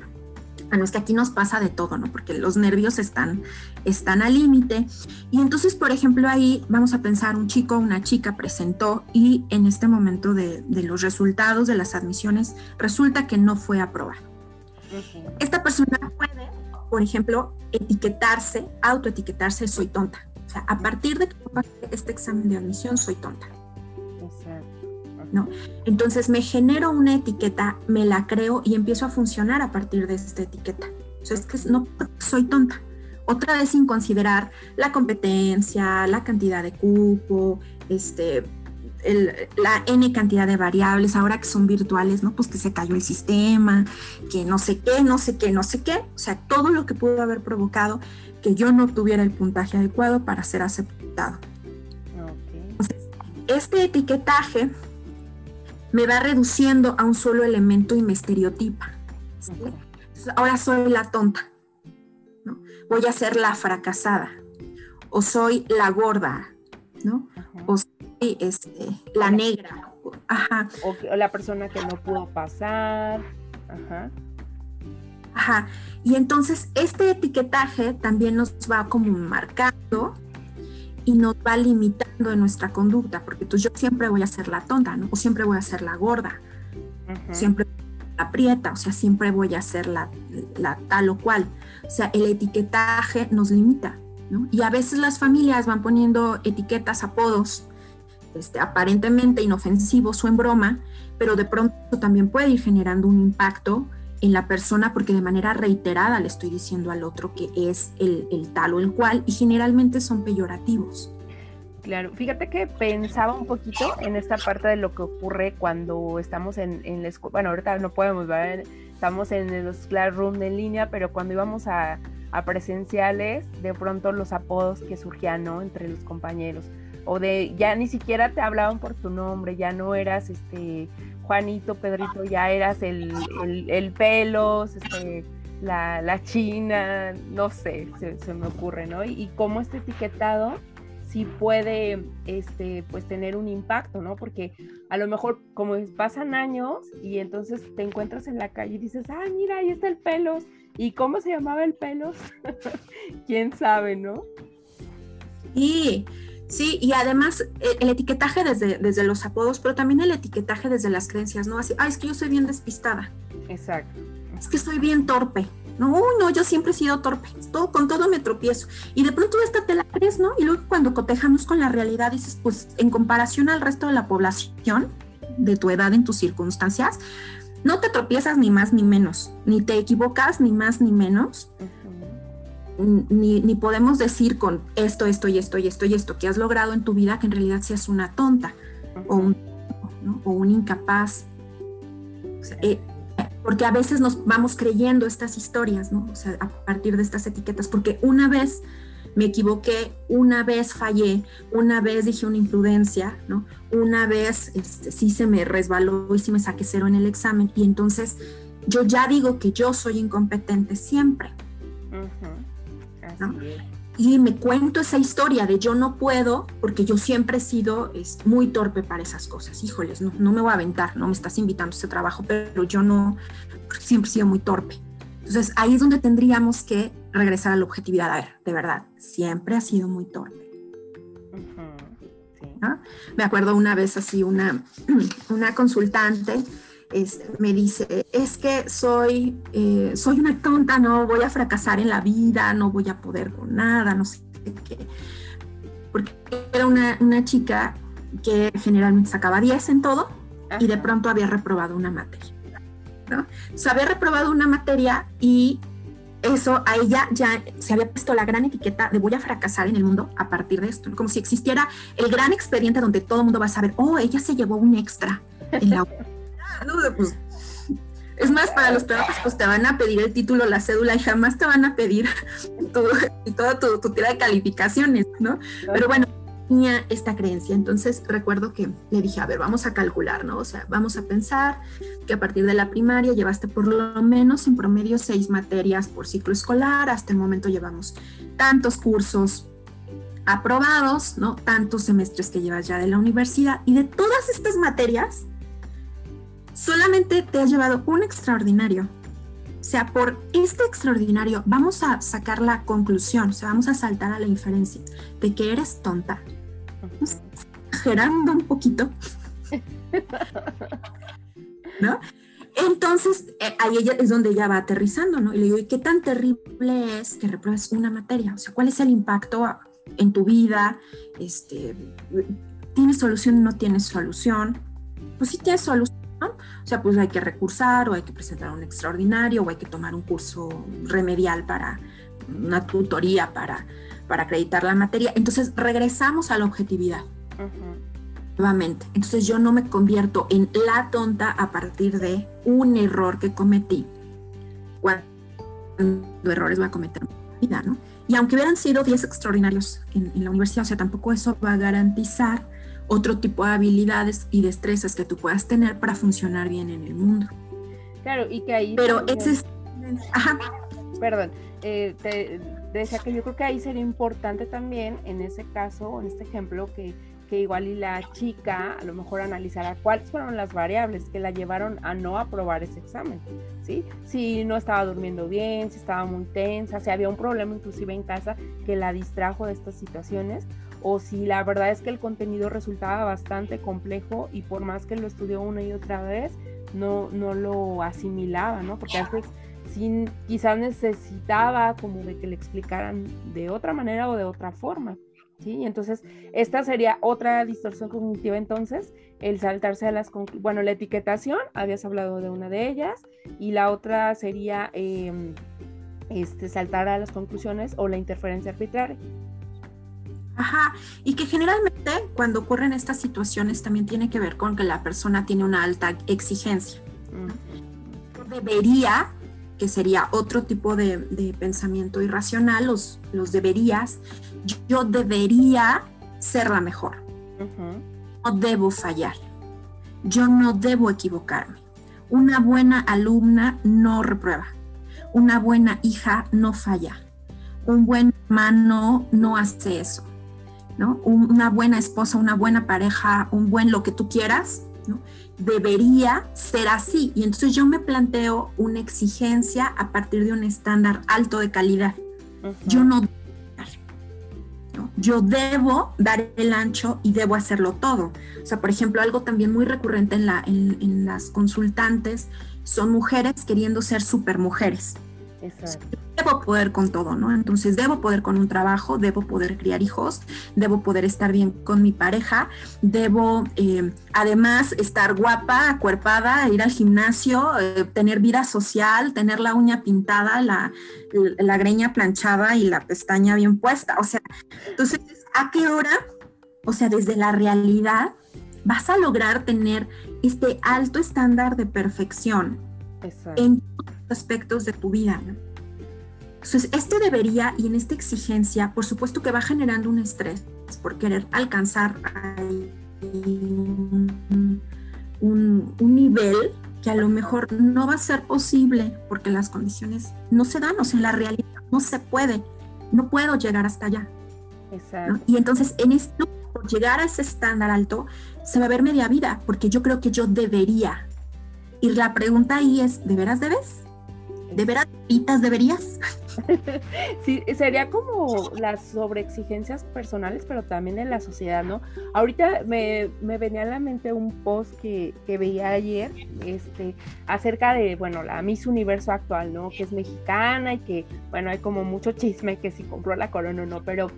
[SPEAKER 2] bueno, es que aquí nos pasa de todo, ¿no? Porque los nervios están, están al límite. Y entonces, por ejemplo, ahí vamos a pensar, un chico una chica presentó y en este momento de, de, los resultados de las admisiones resulta que no fue aprobado. Esta persona puede, por ejemplo, etiquetarse, autoetiquetarse, soy tonta. O sea, a partir de que pasé este examen de admisión, soy tonta. ¿No? Entonces me genero una etiqueta, me la creo y empiezo a funcionar a partir de esta etiqueta. O sea, es que no soy tonta. Otra vez sin considerar la competencia, la cantidad de cupo, este, el, la n cantidad de variables, ahora que son virtuales, ¿no? Pues que se cayó el sistema, que no sé qué, no sé qué, no sé qué. O sea, todo lo que pudo haber provocado que yo no tuviera el puntaje adecuado para ser aceptado. Entonces, este etiquetaje me va reduciendo a un solo elemento y me estereotipa. ahora soy la tonta, ¿no? voy a ser la fracasada, o soy la gorda, ¿no? o soy este, la negra.
[SPEAKER 1] Ajá. O, la persona que no pudo pasar. Ajá.
[SPEAKER 2] Ajá. Y entonces este etiquetaje también nos va como marcando y nos va limitando en nuestra conducta, porque pues yo siempre voy a ser la tonta, ¿no? O siempre voy a ser la gorda, siempre la prieta, o sea, siempre voy a ser la, la, tal o cual. O sea, el etiquetaje nos limita, ¿no? Y a veces las familias van poniendo etiquetas, apodos, este, aparentemente inofensivos o en broma, pero de pronto también puede ir generando un impacto en la persona porque de manera reiterada le estoy diciendo al otro que es el, tal o el cual y generalmente son peyorativos.
[SPEAKER 1] Claro, fíjate que pensaba un poquito en esta parte de lo que ocurre cuando estamos en, en la escuela, bueno, ahorita no podemos estamos en los classroom en línea, pero cuando íbamos a presenciales, de pronto los apodos que surgían, ¿no? Entre los compañeros, o de ya ni siquiera te hablaban por tu nombre, ya no eras este Juanito, Pedrito, ya eras el, el, pelos, este, la, la, china, no sé, se, me ocurre, ¿no? Y, cómo este etiquetado sí puede este, pues tener un impacto, ¿no? Porque a lo mejor como pasan años y entonces te encuentras en la calle y dices, ah, mira, ahí está el pelos. ¿Y cómo se llamaba el pelos? [laughs] ¿Quién sabe, no?
[SPEAKER 2] Y y además eh, el etiquetaje desde, desde los apodos, pero también el etiquetaje desde las creencias, ¿no? Así, ah, es que yo soy bien despistada.
[SPEAKER 1] Exacto.
[SPEAKER 2] Es que soy bien torpe. No, no, yo siempre he sido torpe. Todo, con todo me tropiezo. Y de pronto esta te la crees, ¿no? Y luego cuando cotejamos con la realidad dices, pues en comparación al resto de la población, de tu edad, en tus circunstancias, no te tropiezas ni más ni menos, ni te equivocas ni más ni menos ni, podemos decir con esto, esto y esto y esto y esto que has logrado en tu vida que en realidad seas una tonta o, un, o un incapaz. Eh, porque a veces nos vamos creyendo estas historias, ¿no? A partir de estas etiquetas, porque una vez me equivoqué, una vez fallé, una vez dije una imprudencia. Una vez este, sí se me resbaló y sí me saqué cero en el examen y entonces yo ya digo que yo soy incompetente siempre. Y me cuento esa historia de yo no puedo porque yo siempre he sido muy torpe para esas cosas. Híjoles, no, no me voy a aventar, no me estás invitando a ese trabajo, pero yo no, siempre he sido muy torpe. Entonces ahí es donde tendríamos que regresar a la objetividad. A ver, de verdad, siempre ha sido muy torpe. Me acuerdo una vez así, una, [clears throat] una consultante me dice, es que soy, eh, soy una tonta, no voy a fracasar en la vida, no voy a poder con nada, no sé qué. Porque era una, una chica que generalmente sacaba 10 en todo y de pronto había reprobado una materia. ¿no? O había reprobado una materia y eso a ella ya se había puesto la gran etiqueta de voy a fracasar en el mundo a partir de esto, como si existiera el gran expediente donde todo el mundo va a saber, oh, ella se llevó un extra en la [laughs] pues, es más, para los trabajos, pues te van a pedir el título, la cédula y jamás te van a pedir [laughs] todo, toda tu, tira de calificaciones, ¿no? Pero bueno, tenía esta creencia. Entonces recuerdo que le dije, a ver, vamos a calcular, ¿no? O sea, vamos a pensar que a partir de la primaria llevaste por lo menos en promedio seis materias por ciclo escolar. Hasta el momento llevamos tantos cursos aprobados, ¿no? Tantos semestres que llevas ya de la universidad. Y de todas estas materias, solamente te has llevado un extraordinario. O sea, por este extraordinario vamos a sacar la conclusión, o sea, vamos a saltar a la inferencia de que eres tonta. Exagerando un poquito. [laughs] ¿No? Entonces, eh, ahí ella es donde ella va aterrizando, ¿no? Y le digo, ¿y qué tan terrible es que repruebes una materia? O sea, ¿cuál es el impacto en tu vida? Este, ¿Tienes solución o no tienes solución? Pues sí tienes solución o sea, pues hay que recursar o hay que presentar un extraordinario o hay que tomar un curso remedial para una tutoría para, para acreditar la materia. Entonces regresamos a la objetividad. Nuevamente. Entonces yo no me convierto en la tonta a partir de un error que cometí. Cuando errores voy a cometer en mi vida, ¿no? Y aunque hubieran sido 10 extraordinarios en, en la universidad, o sea, tampoco eso va a garantizar otro tipo de habilidades y destrezas que tú puedas tener para funcionar bien en el mundo.
[SPEAKER 1] Claro, y que ahí...
[SPEAKER 2] Pero ese es...
[SPEAKER 1] Ajá. Perdón, eh, te decía que yo creo que ahí sería importante también, en ese caso, en este ejemplo, que, que igual y la chica a lo mejor analizara cuáles fueron las variables que la llevaron a no aprobar ese examen, ¿sí? Si no estaba durmiendo bien, si estaba muy tensa, si había un problema inclusive en casa que la distrajo de estas situaciones, o si la verdad es que el contenido resultaba bastante complejo y por más que lo estudió una y otra vez, no, no lo asimilaba, ¿no? Porque a veces sin, quizás necesitaba como de que le explicaran de otra manera o de otra forma. ¿Sí? Entonces, esta sería otra distorsión cognitiva entonces, el saltarse a las bueno, la etiquetación, habías hablado de una de ellas, y la otra sería em, este, saltar a las conclusiones o la interferencia arbitraria.
[SPEAKER 2] Ajá, y que generalmente cuando ocurren estas situaciones también tiene que ver con que la persona tiene una alta exigencia. Debería, que sería otro tipo de, pensamiento irracional, los, los, deberías, yo debería ser la mejor. No debo fallar. Yo no debo equivocarme. Una buena alumna no reprueba. Una buena hija no falla. Un buen hermano no hace eso una buena esposa, una buena pareja, un buen lo que tú quieras, debería ser así. Y entonces yo me planteo una exigencia a partir de un estándar alto de calidad. Yo no, Yo debo dar el ancho y debo hacerlo todo. O sea, por ejemplo, algo también muy recurrente en, la, en, las consultantes son mujeres queriendo ser super mujeres. Exacto debo poder con todo, ¿no? Entonces debo poder con un trabajo, debo poder criar hijos, debo poder estar bien con mi pareja, debo eh, además estar guapa, acuerpada, ir al gimnasio, eh, tener vida social, tener la uña pintada, la, la greña planchada y la pestaña bien puesta. O sea, entonces, ¿a qué hora? O sea, desde la realidad vas a lograr tener este alto estándar de perfección en todos los aspectos de tu vida, ¿no? Entonces, este debería y en esta exigencia, por supuesto que va generando un estrés por querer alcanzar un, un, nivel que a lo mejor no va a ser posible porque las condiciones no se dan, o sea, en la realidad no se puede, no puedo llegar hasta allá. Exacto. Y entonces, en esto, por llegar a ese estándar alto, se va a ver media vida, porque yo creo que yo debería. Y la pregunta ahí es, ¿de veras debes? ¿De veras deberías? [laughs]
[SPEAKER 1] sí, sería como las sobreexigencias personales, pero también en la sociedad, ¿no? Ahorita me, venía a la mente un post que, veía ayer, este, acerca de, bueno, la Miss Universo actual, ¿no? Que es mexicana y que, bueno, hay como mucho chisme que si compró la corona o no, pero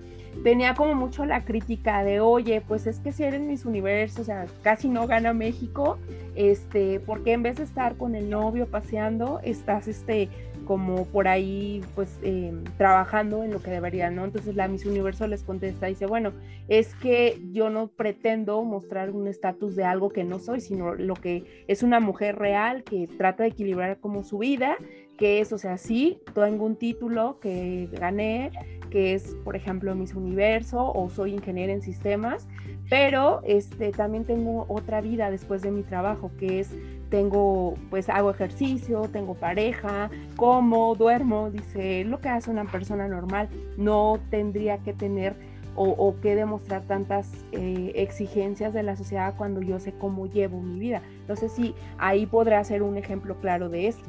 [SPEAKER 1] tenía como mucho la crítica de, oye, pues es que si eres Miss Universo, o sea, casi no gana México, este, porque en vez de estar con el novio paseando, estás, este, como por ahí pues em, trabajando en lo que debería, ¿no? Entonces la Miss Universo les contesta, dice, bueno, es que yo no pretendo mostrar un estatus de algo que no soy, sino lo que es una mujer real que trata de equilibrar como su vida, que es, o sea, sí, tengo un título que gané, que es, por ejemplo, Miss Universo o soy ingeniera en sistemas, pero este, también tengo otra vida después de mi trabajo, que es, tengo, pues hago ejercicio, tengo pareja, como, duermo, dice, lo que hace una persona normal, no tendría que tener o, que demostrar tantas eh, exigencias de la sociedad cuando yo sé cómo llevo mi vida. Sé si ahí podrá ser un ejemplo claro de esto.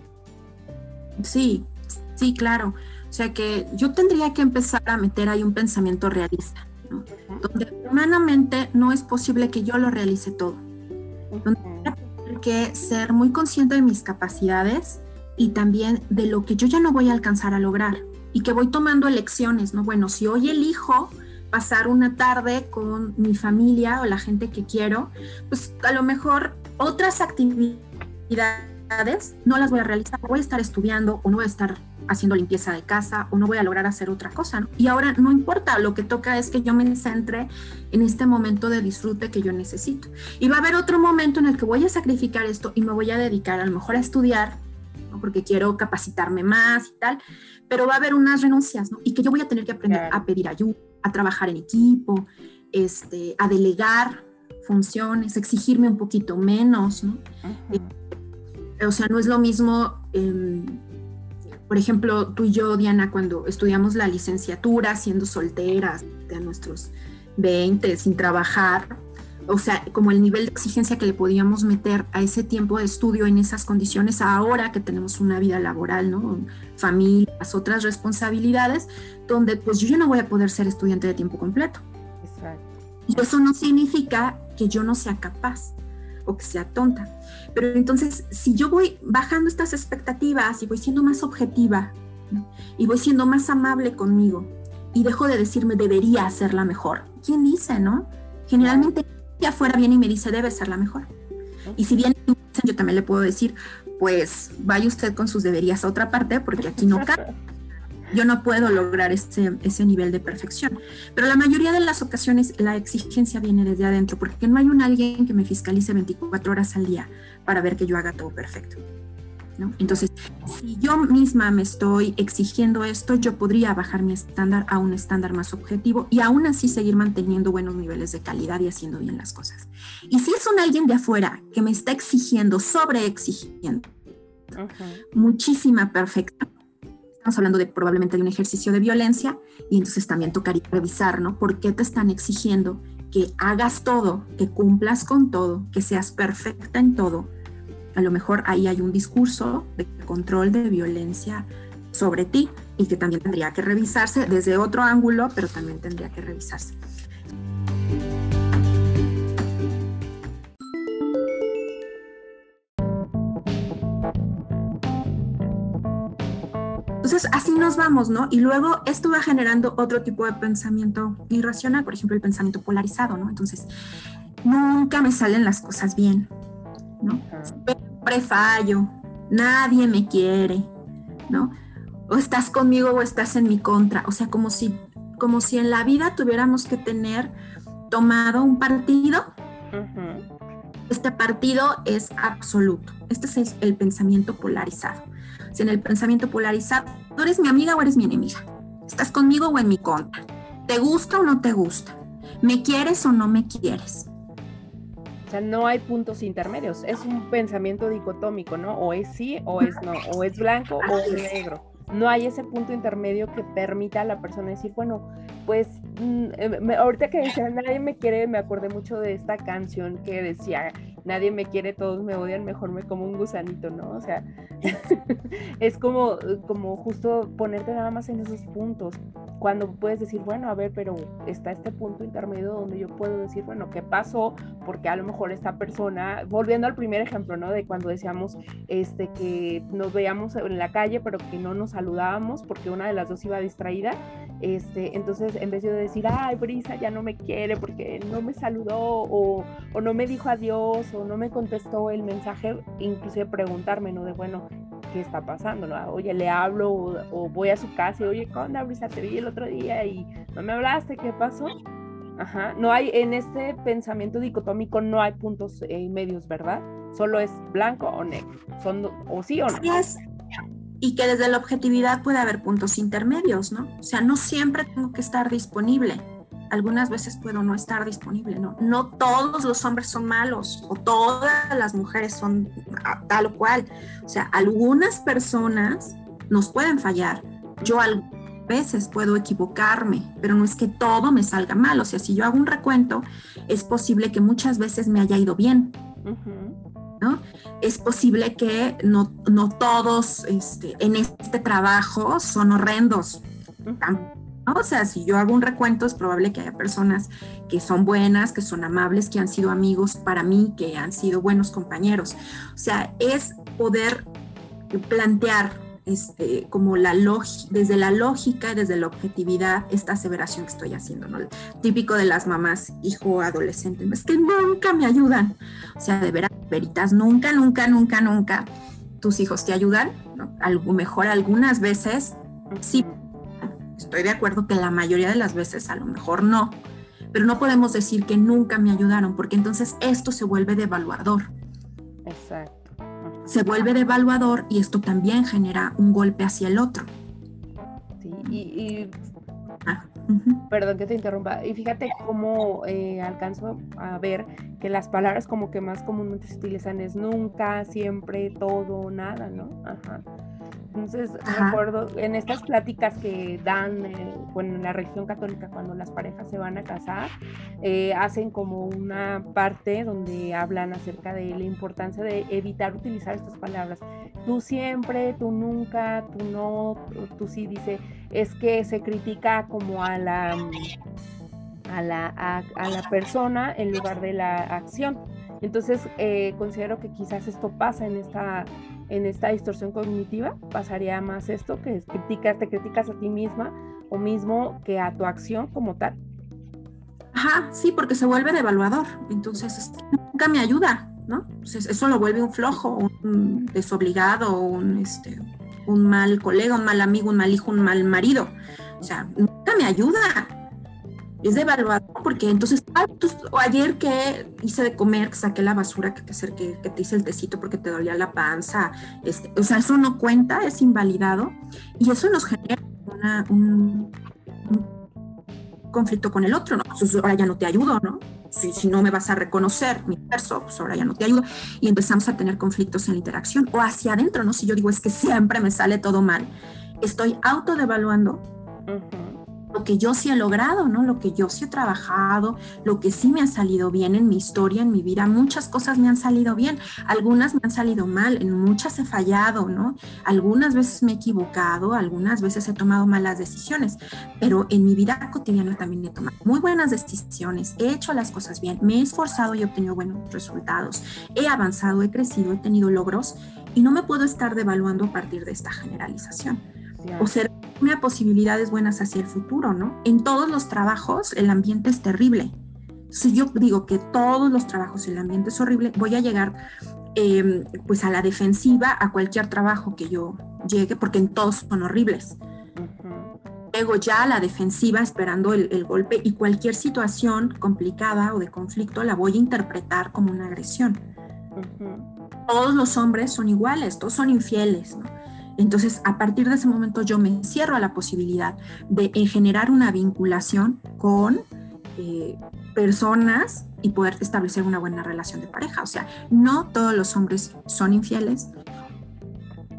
[SPEAKER 2] Sí, sí, claro. O sea que yo tendría que empezar a meter ahí un pensamiento realista, donde humanamente no es posible que yo lo realice todo. Donde tengo que ser muy consciente de mis capacidades y también de lo que yo ya no voy a alcanzar a lograr y que voy tomando elecciones, ¿no? Bueno, si hoy elijo pasar una tarde con mi familia o la gente que quiero, pues a lo mejor otras actividades no las voy a realizar, voy a estar estudiando o no voy a estar haciendo limpieza de casa o no voy a lograr hacer otra cosa. Y ahora no importa, lo que toca es que yo me centre en este momento de disfrute que yo necesito. Y va a haber otro momento en el que voy a sacrificar esto y me voy a dedicar a lo mejor a estudiar, porque quiero capacitarme más y tal, pero va a haber unas renuncias, ¿no? Y que yo voy a tener que aprender a pedir ayuda, a trabajar en equipo, este, a delegar funciones, exigirme un poquito menos, ¿no? o sea, no es lo mismo, em, por ejemplo, tú y yo, Diana, cuando estudiamos la licenciatura, siendo solteras, de nuestros 20, sin trabajar, o sea, como el nivel de exigencia que le podíamos meter a ese tiempo de estudio en esas condiciones, ahora que tenemos una vida laboral, ¿no? Familias, otras responsabilidades, donde pues yo ya no voy a poder ser estudiante de tiempo completo. Exacto. Y eso no significa que yo no sea capaz o que sea tonta. Pero entonces, si yo voy bajando estas expectativas y voy siendo más objetiva y voy siendo más amable conmigo y dejo de decirme debería hacerla mejor, ¿quién dice, no? Generalmente afuera viene y me dice, debe ser la mejor. Y si bien yo también le puedo decir, pues vaya usted con sus deberías a otra parte, porque aquí no cabe. Yo no puedo lograr ese, ese nivel de perfección. Pero la mayoría de las ocasiones la exigencia viene desde adentro, porque no hay un alguien que me fiscalice 24 horas al día para ver que yo haga todo perfecto. Entonces, si yo misma me estoy exigiendo esto, yo podría bajar mi estándar a un estándar más objetivo y aún así seguir manteniendo buenos niveles de calidad y haciendo bien las cosas. Y si es un alguien de afuera que me está exigiendo, sobre exigiendo, muchísima perfecta, estamos hablando de probablemente de un ejercicio de violencia y entonces también tocaría revisar, ¿no? ¿Por qué te están exigiendo que hagas todo, que cumplas con todo, que seas perfecta en todo? a lo mejor ahí hay un discurso de control de violencia sobre ti y que también tendría que revisarse desde otro ángulo, pero también tendría que revisarse. Entonces, así nos vamos, ¿no? Y luego esto va generando otro tipo de pensamiento irracional, por ejemplo, el pensamiento polarizado, ¿no? Entonces, nunca me salen las cosas bien, ¿no? Siempre fallo, nadie me quiere, ¿no? O estás conmigo o estás en mi contra, o sea, como si, como si en la vida tuviéramos que tener tomado un partido. Este partido es absoluto. Este es el, pensamiento polarizado. En el pensamiento polarizado, ¿tú eres mi amiga o eres mi enemiga? ¿Estás conmigo o en mi contra? ¿Te gusta o no te gusta? ¿Me quieres o no me quieres?
[SPEAKER 1] O sea, no hay puntos intermedios, es un pensamiento dicotómico, ¿no? O es sí o es no, o es blanco o es negro. No hay ese punto intermedio que permita a la persona decir, bueno, pues mm, eh, ahorita que decía nadie me quiere, me acordé mucho de esta canción que decía nadie me quiere, todos me odian, mejor me como un gusanito, ¿no? O sea, [laughs] [laughs] es como, como justo ponerte nada más en esos puntos, cuando puedes decir, bueno, a ver, pero está este punto intermedio donde yo puedo decir, bueno, ¿qué pasó? Porque a lo mejor esta persona, volviendo al primer ejemplo, ¿no? De cuando decíamos este, que nos veíamos en la calle, pero que no nos saludábamos porque una de las dos iba distraída, este, entonces en vez de decir, ay, Brisa ya no me quiere porque no me saludó o, o no me dijo adiós no me contestó el mensaje, inclusive preguntarme, ¿no? De bueno, ¿qué está pasando? ¿no? Oye, le hablo o, voy a su casa y, oye, ¿qué onda, Brisa? Te vi el otro día y no me hablaste, ¿qué pasó? Ajá, no hay, en este pensamiento dicotómico no hay puntos eh, medios, ¿verdad? Solo es blanco o negro, son o sí o no.
[SPEAKER 2] Es, y que desde la objetividad puede haber puntos intermedios, ¿no? O sea, no siempre tengo que estar disponible. Algunas veces puedo no estar disponible, ¿no? No todos los hombres son malos o todas las mujeres son tal o cual. O sea, algunas personas nos pueden fallar. Yo algunas veces puedo equivocarme, pero no es que todo me salga mal. O sea, si yo hago un recuento, es posible que muchas veces me haya ido bien. ¿no? Es posible que no, no todos este, en este trabajo son horrendos. O sea, si yo hago un recuento, es probable que haya personas que son buenas, que son amables, que han sido amigos para mí, que han sido buenos compañeros. O sea, es poder plantear este, como la desde la lógica desde la objetividad esta aseveración que estoy haciendo, ¿no? típico de las mamás, hijo, adolescente, es que nunca me ayudan. O sea, de veras, veritas, nunca, nunca, nunca, nunca tus hijos te ayudan, ¿no? Mejor algunas veces, sí, estoy de acuerdo que la mayoría de las veces a lo mejor no, pero no podemos decir que nunca me ayudaron, porque entonces esto se vuelve devaluador.
[SPEAKER 1] Exacto
[SPEAKER 2] se vuelve devaluador y esto también genera un golpe hacia el otro.
[SPEAKER 1] Sí, y, ah, perdón que te interrumpa, y fíjate cómo eh, alcanzo a ver que las palabras como que más comúnmente se utilizan es nunca, siempre, todo, nada, ¿no? Ajá. Entonces, recuerdo en estas pláticas que dan eh, bueno, en la religión católica cuando las parejas se van a casar, eh, hacen como una parte donde hablan acerca de la importancia de evitar utilizar estas palabras. Tú siempre, tú nunca, tú no, tú sí, dice, es que se critica como a la, a la, a la persona en lugar de la acción. Entonces, eh, considero que quizás esto pasa en esta, en esta distorsión cognitiva, pasaría más esto, que criticas, te criticas a ti misma o mismo que a tu acción como tal.
[SPEAKER 2] Ajá, sí, porque se vuelve devaluador. Entonces, nunca me ayuda, ¿no? eso lo vuelve un flojo, un desobligado, un, este, un mal colega, un mal amigo, un mal hijo, un mal marido. O sea, nunca me ayuda es devaluado porque entonces, o ayer que hice de comer, que saqué la basura, que te acerqué, que te hice el tecito porque te dolía la panza, este, o sea, eso no cuenta, es invalidado y eso nos genera un, conflicto con el otro, ¿no? Pues ahora ya no te ayudo, ¿no? Si, si, no me vas a reconocer mi verso, pues ahora ya no te ayudo. Y empezamos a tener conflictos en la interacción o hacia adentro, ¿no? Si yo digo es que siempre me sale todo mal, estoy autodevaluando lo que yo sí he logrado, ¿no? Lo que yo sí he trabajado, lo que sí me ha salido bien en mi historia, en mi vida. Muchas cosas me han salido bien, algunas me han salido mal, en muchas he fallado, ¿no? Algunas veces me he equivocado, algunas veces he tomado malas decisiones, pero en mi vida cotidiana también he tomado muy buenas decisiones, he hecho las cosas bien, me he esforzado y he obtenido buenos resultados, he avanzado, he crecido, he tenido logros y no me puedo estar devaluando a partir de esta generalización. O ser una posibilidades buenas hacia el futuro, ¿no? En todos los trabajos el ambiente es terrible. Si yo digo que todos los trabajos el ambiente es horrible, voy a llegar em, pues a la defensiva a cualquier trabajo que yo llegue, porque en todos son horribles. Llego ya a la defensiva esperando el, golpe y cualquier situación complicada o de conflicto la voy a interpretar como una agresión. Todos los hombres son iguales, todos son infieles, ¿no? Entonces, a partir de ese momento yo me cierro a la posibilidad de eh, generar una vinculación con eh, personas y poder establecer una buena relación de pareja. O sea, no todos los hombres son infieles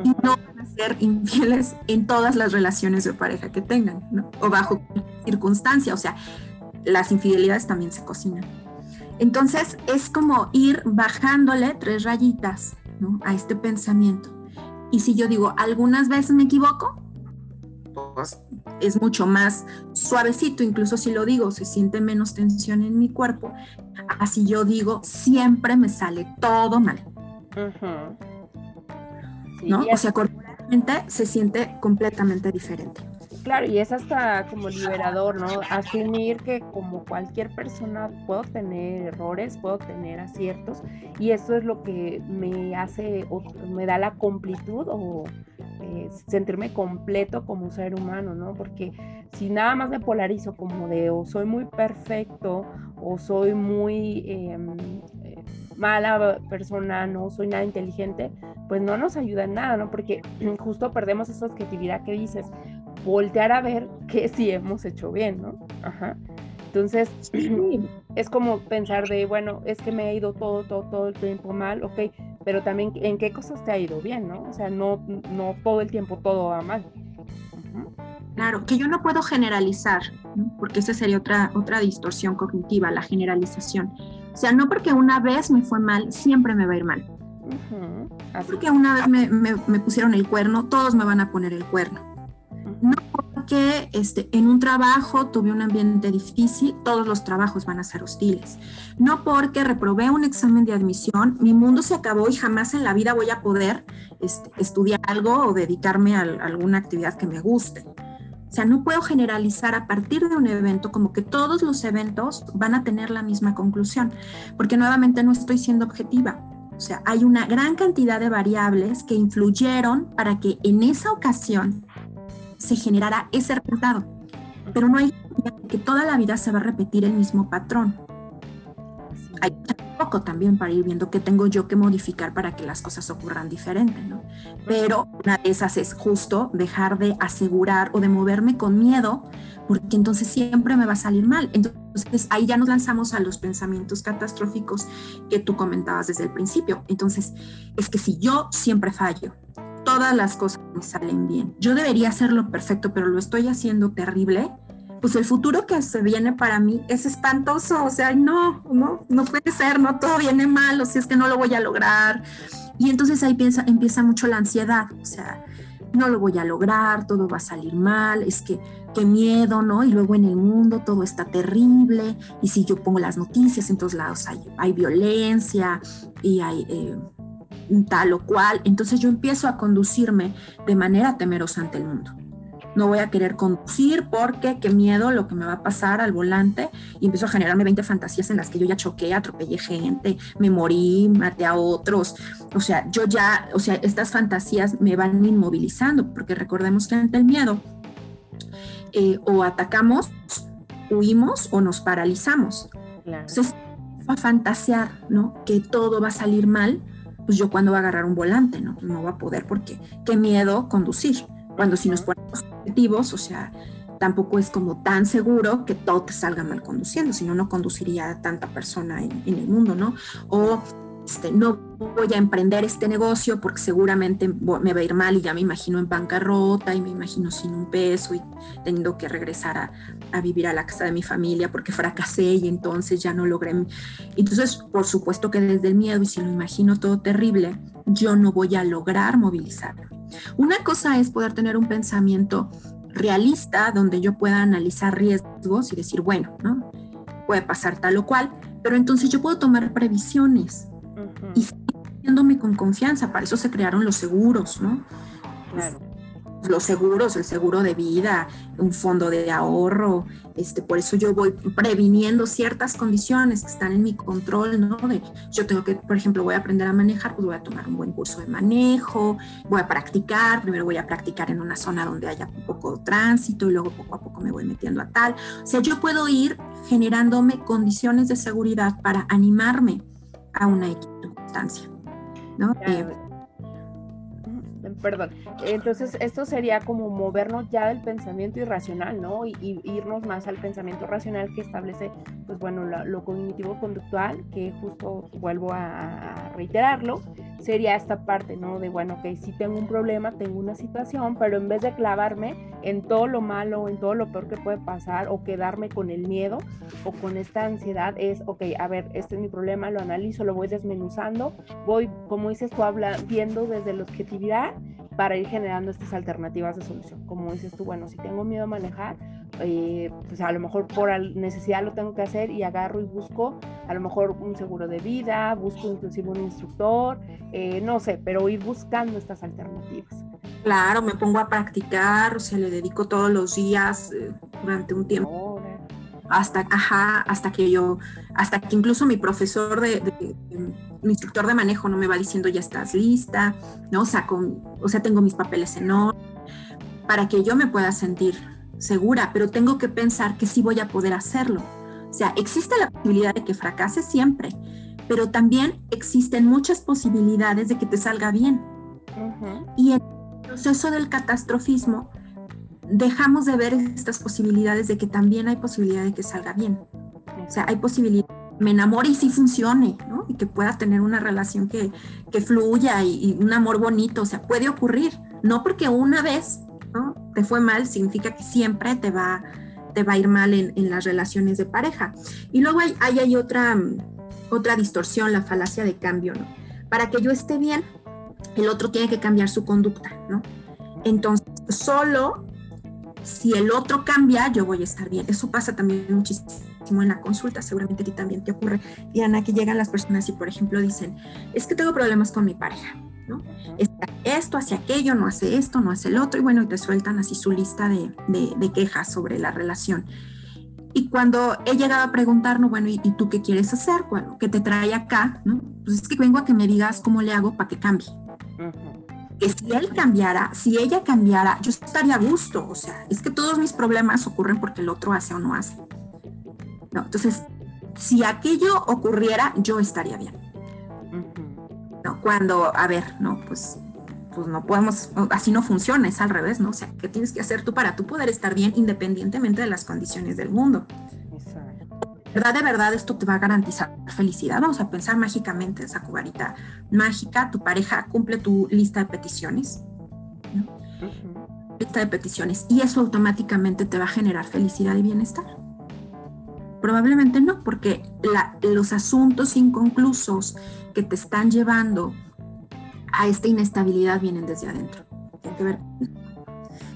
[SPEAKER 2] y no van a ser infieles en todas las relaciones de pareja que tengan, ¿no? O bajo circunstancia. O sea, las infidelidades también se cocinan. Entonces, es como ir bajándole tres rayitas ¿no? a este pensamiento y si yo digo, algunas veces me equivoco, pues es mucho más suavecito, incluso si lo digo, se siente menos tensión en mi cuerpo. Así yo digo, siempre me sale todo mal. ¿No? O sea, corporalmente se siente completamente diferente.
[SPEAKER 1] Claro, y es hasta como liberador, ¿no? Asumir que como cualquier persona puedo tener errores, puedo tener aciertos, y eso es lo que me hace, o me da la completud o eh, sentirme completo como ser humano, ¿no? Porque si nada más me polarizo como de o soy muy perfecto o soy muy... Em, mala persona, no soy nada inteligente, pues no nos ayuda en nada, ¿no? Porque [clears throat] justo perdemos esa objetividad que dices, voltear a ver que sí hemos hecho bien, ¿no? Ajá. Entonces, [clears throat] es como pensar de, bueno, es que me ha ido todo, todo, todo el tiempo mal, ok, pero también en qué cosas te ha ido bien, ¿no? O sea, no, no todo el tiempo todo va mal.
[SPEAKER 2] Claro, que yo no puedo generalizar, porque esa sería otra, otra distorsión cognitiva, la generalización. O sea, no porque una vez me fue mal, siempre me va a ir mal. Porque una vez me, me, pusieron el cuerno, todos me van a poner el cuerno. No porque este, en un trabajo tuve un ambiente difícil, todos los trabajos van a ser hostiles. No porque reprobé un examen de admisión, mi mundo se acabó y jamás en la vida voy a poder este, estudiar algo o dedicarme a alguna actividad que me guste. O sea, no puedo generalizar a partir de un evento como que todos los eventos van a tener la misma conclusión, porque nuevamente no estoy siendo objetiva. O sea, hay una gran cantidad de variables que influyeron para que en esa ocasión se generara ese resultado. Pero no hay que toda la vida se va a repetir el mismo patrón. Hay poco también para ir viendo qué tengo yo que modificar para que las cosas ocurran diferente, ¿no? Pero una de esas es justo dejar de asegurar o de moverme con miedo, porque entonces siempre me va a salir mal. Entonces ahí ya nos lanzamos a los pensamientos catastróficos que tú comentabas desde el principio. Entonces es que si yo siempre fallo, todas las cosas me salen bien, yo debería hacerlo perfecto, pero lo estoy haciendo terrible, pues el futuro que se viene para mí es espantoso, o sea, no, no, no puede ser, no, todo viene mal, o sea, es que no lo voy a lograr. Y entonces ahí piensa, empieza mucho la ansiedad, o sea, no lo voy a lograr, todo va a salir mal, es que qué miedo, ¿no? Y luego en el mundo todo está terrible, y si yo pongo las noticias, en todos lados hay, hay violencia y hay eh, tal o cual, entonces yo empiezo a conducirme de manera temerosa ante el mundo no voy a querer conducir porque qué miedo lo que me va a pasar al volante y empiezo a generarme 20 fantasías en las que yo ya choqué, atropellé gente, me morí, maté a otros. O sea, yo ya, o sea, estas fantasías me van inmovilizando porque recordemos que ante el miedo eh, o atacamos, huimos o nos paralizamos. Entonces, a fantasear, ¿no? Que todo va a salir mal, pues yo cuando va a agarrar un volante, ¿no? Pues no va a poder porque qué miedo conducir. Cuando si nos ponemos objetivos, o sea, tampoco es como tan seguro que todo te salga mal conduciendo, si no, no conduciría a tanta persona en, el mundo, ¿no? O este, no voy a emprender este negocio porque seguramente me va a ir mal y ya me imagino en bancarrota y me imagino sin un peso y teniendo que regresar a, vivir a la casa de mi familia porque fracasé y entonces ya no logré. Entonces, por supuesto que desde el miedo y si lo imagino todo terrible, yo no voy a lograr movilizarme. Una cosa es poder tener un pensamiento realista donde yo pueda analizar riesgos y decir, bueno, ¿no? Puede pasar tal o cual, pero entonces yo puedo tomar previsiones y sintiéndome con confianza. Para eso se crearon los seguros, ¿no? Claro los seguros, el seguro de vida, un fondo de ahorro, este, por eso yo voy previniendo ciertas condiciones que están en mi control, ¿no? De, yo tengo que, por ejemplo, voy a aprender a manejar, pues voy a tomar un buen curso de manejo, voy a practicar, primero voy a practicar en una zona donde haya un poco de tránsito y luego poco a poco me voy metiendo a tal. O sea, yo puedo ir generándome condiciones de seguridad para animarme a una circunstancia, ¿no? Eh,
[SPEAKER 1] perdón. Entonces, esto sería como movernos ya del pensamiento irracional, ¿no? Y, irnos más al pensamiento racional que establece, pues bueno, lo cognitivo-conductual, que justo vuelvo a, reiterarlo, sería esta parte, ¿no? De, bueno, que si tengo un problema, tengo una situación, pero en vez de clavarme en todo lo malo, en todo lo peor que puede pasar, o quedarme con el miedo o con esta ansiedad, es, ok, a ver, este es mi problema, lo analizo, lo voy desmenuzando, voy, como dices tú, habla, viendo desde la objetividad para ir generando estas alternativas de solución. Como dices tú, bueno, si tengo miedo a manejar, eh, pues a lo mejor por necesidad lo tengo que hacer y agarro y busco a lo mejor un seguro de vida, busco inclusive un instructor, eh, no sé, pero ir buscando estas alternativas.
[SPEAKER 2] Claro, me pongo a practicar, o sea, le dedico todos los días eh, durante un tiempo. Hasta, ajá, hasta que yo, hasta que incluso mi profesor de mi instructor de manejo no me va diciendo ya estás lista, ¿no? O sea, o sea tengo mis papeles en orden, para que yo me pueda sentir segura, pero tengo que pensar que sí voy a poder hacerlo. O sea, existe la posibilidad de que fracase siempre, pero también existen muchas posibilidades de que te salga bien. Y en el proceso del catastrofismo, dejamos de ver estas posibilidades de que también hay posibilidad de que salga bien. O sea, hay posibilidad me enamore y sí funcione, ¿no? Y que pueda tener una relación que, que fluya y, un amor bonito, o sea, puede ocurrir. No porque una vez ¿no? te fue mal, significa que siempre te va, te va a ir mal en, en las relaciones de pareja. Y luego hay, hay, hay, otra, otra distorsión, la falacia de cambio, ¿no? Para que yo esté bien, el otro tiene que cambiar su conducta, ¿no? Entonces, solo si el otro cambia, yo voy a estar bien. Eso pasa también muchísimo en la consulta, seguramente a ti también te ocurre, Diana, que llegan las personas y, por ejemplo, dicen, es que tengo problemas con mi pareja, ¿no? esto, hace aquello, no hace esto, no hace el otro, y bueno, y te sueltan así su lista de, de, quejas sobre la relación. Y cuando he llegado a preguntar, bueno, ¿y, tú qué quieres hacer? Bueno, ¿qué te trae acá? ¿no? Pues es que vengo a que me digas cómo le hago para que cambie que si él cambiara, si ella cambiara, yo estaría a gusto. O sea, es que todos mis problemas ocurren porque el otro hace o no hace. No, entonces, si aquello ocurriera, yo estaría bien. No, cuando, a ver, no, pues, pues no podemos, así no funciona, es al revés, ¿no? O sea, ¿qué tienes que hacer tú para tú poder estar bien independientemente de las condiciones del mundo? verdad, de verdad esto te va a garantizar felicidad. Vamos a pensar mágicamente esa cubarita mágica. Tu pareja cumple tu lista de peticiones. Lista de peticiones. Y eso automáticamente te va a generar felicidad y bienestar. Probablemente no, porque los asuntos inconclusos que te están llevando a esta inestabilidad vienen desde adentro. Tiene que ver,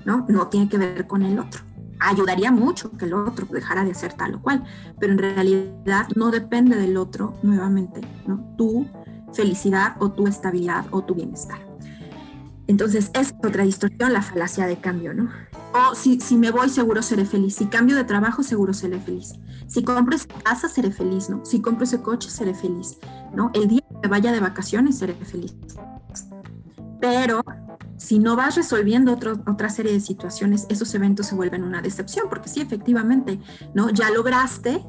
[SPEAKER 2] ¿no? No tiene que ver con el otro ayudaría mucho que el otro dejara de hacer tal o cual, pero en realidad no depende del otro nuevamente, ¿no? Tu felicidad o tu estabilidad o tu bienestar. Entonces, es otra distorsión, la falacia de cambio, ¿no? O si, si me voy, seguro seré feliz. Si cambio de trabajo, seguro seré feliz. Si compro esa casa, seré feliz, ¿no? Si compro ese coche, seré feliz, ¿no? El día que vaya de vacaciones, seré feliz. Pero si no vas resolviendo otra serie de situaciones, esos eventos se vuelven una decepción, porque sí, efectivamente, ¿no? Ya lograste,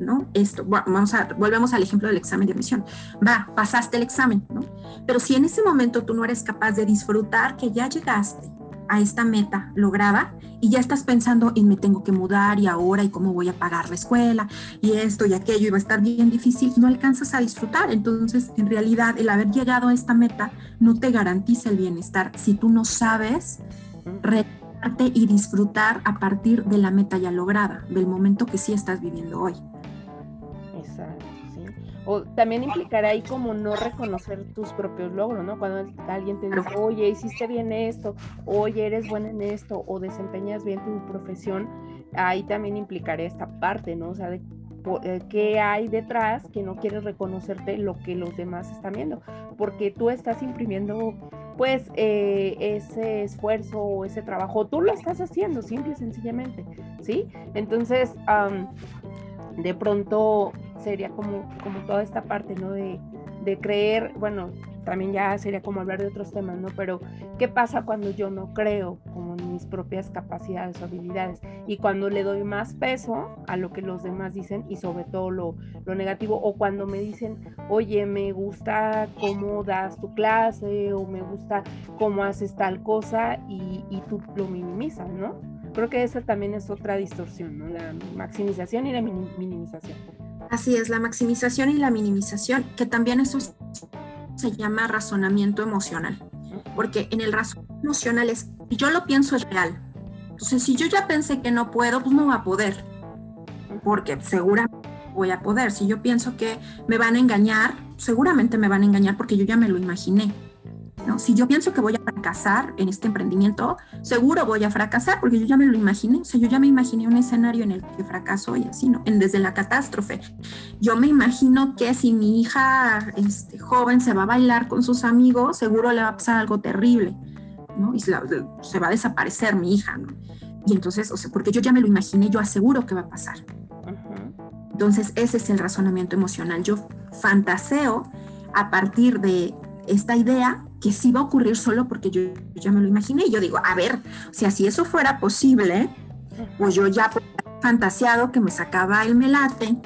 [SPEAKER 2] ¿no? Esto, vamos a, volvemos al ejemplo del examen de admisión. Va, pasaste el examen, ¿no? Pero si en ese momento tú no eres capaz de disfrutar que ya llegaste, a esta meta lograda y ya estás pensando en me tengo que mudar y ahora y cómo voy a pagar la escuela y esto y aquello y va a estar bien difícil, no alcanzas a disfrutar. Entonces, en realidad, el haber llegado a esta meta no te garantiza el bienestar si tú no sabes retarte y disfrutar a partir de la meta ya lograda, del momento que sí estás viviendo hoy.
[SPEAKER 1] O también implicará ahí como no reconocer tus propios logros, ¿no? Cuando alguien te dice, oye, hiciste bien esto, oye, eres buena en esto, o desempeñas bien tu profesión, ahí también implicará esta parte, ¿no? O sea, de eh, qué hay detrás que no quieres reconocerte lo que los demás están viendo, porque tú estás imprimiendo pues eh, ese esfuerzo o ese trabajo, tú lo estás haciendo, simple y sencillamente, ¿sí? Entonces, de pronto sería como, como toda esta parte, ¿no? De, de creer, bueno, también ya sería como hablar de otros temas, ¿no? Pero, ¿qué pasa cuando yo no creo como en mis propias capacidades o habilidades? Y cuando le doy más peso a lo que los demás dicen y sobre todo lo, lo negativo, o cuando me dicen, oye, me gusta cómo das tu clase, o me gusta cómo haces tal cosa, y, y tú lo minimizas, ¿no? Creo que esa también es otra distorsión, ¿no? La maximización y la minimización.
[SPEAKER 2] Así es, la maximización y la minimización, que también eso se llama razonamiento emocional, porque en el razonamiento emocional es, yo lo pienso es real. Entonces, si yo ya pensé que no puedo, pues no va a poder, porque seguramente voy a poder. Si yo pienso que me van a engañar, seguramente me van a engañar porque yo ya me lo imaginé. Si yo pienso que voy a fracasar en este emprendimiento, seguro voy a fracasar porque yo ya me lo imaginé, o sea, yo ya me imaginé un escenario en el que fracaso y así, ¿no? En, desde la catástrofe. Yo me imagino que si mi hija este, joven se va a bailar con sus amigos, seguro le va a pasar algo terrible, ¿no? Y se, va a desaparecer mi hija, ¿no? Y entonces, o sea, porque yo ya me lo imaginé, yo aseguro que va a pasar. Entonces, ese es el razonamiento emocional. Yo fantaseo a partir de esta idea que sí va a ocurrir solo porque yo, ya me lo imaginé. Y yo digo, a ver, si así eso fuera posible, pues yo ya fantaseado que me sacaba el melate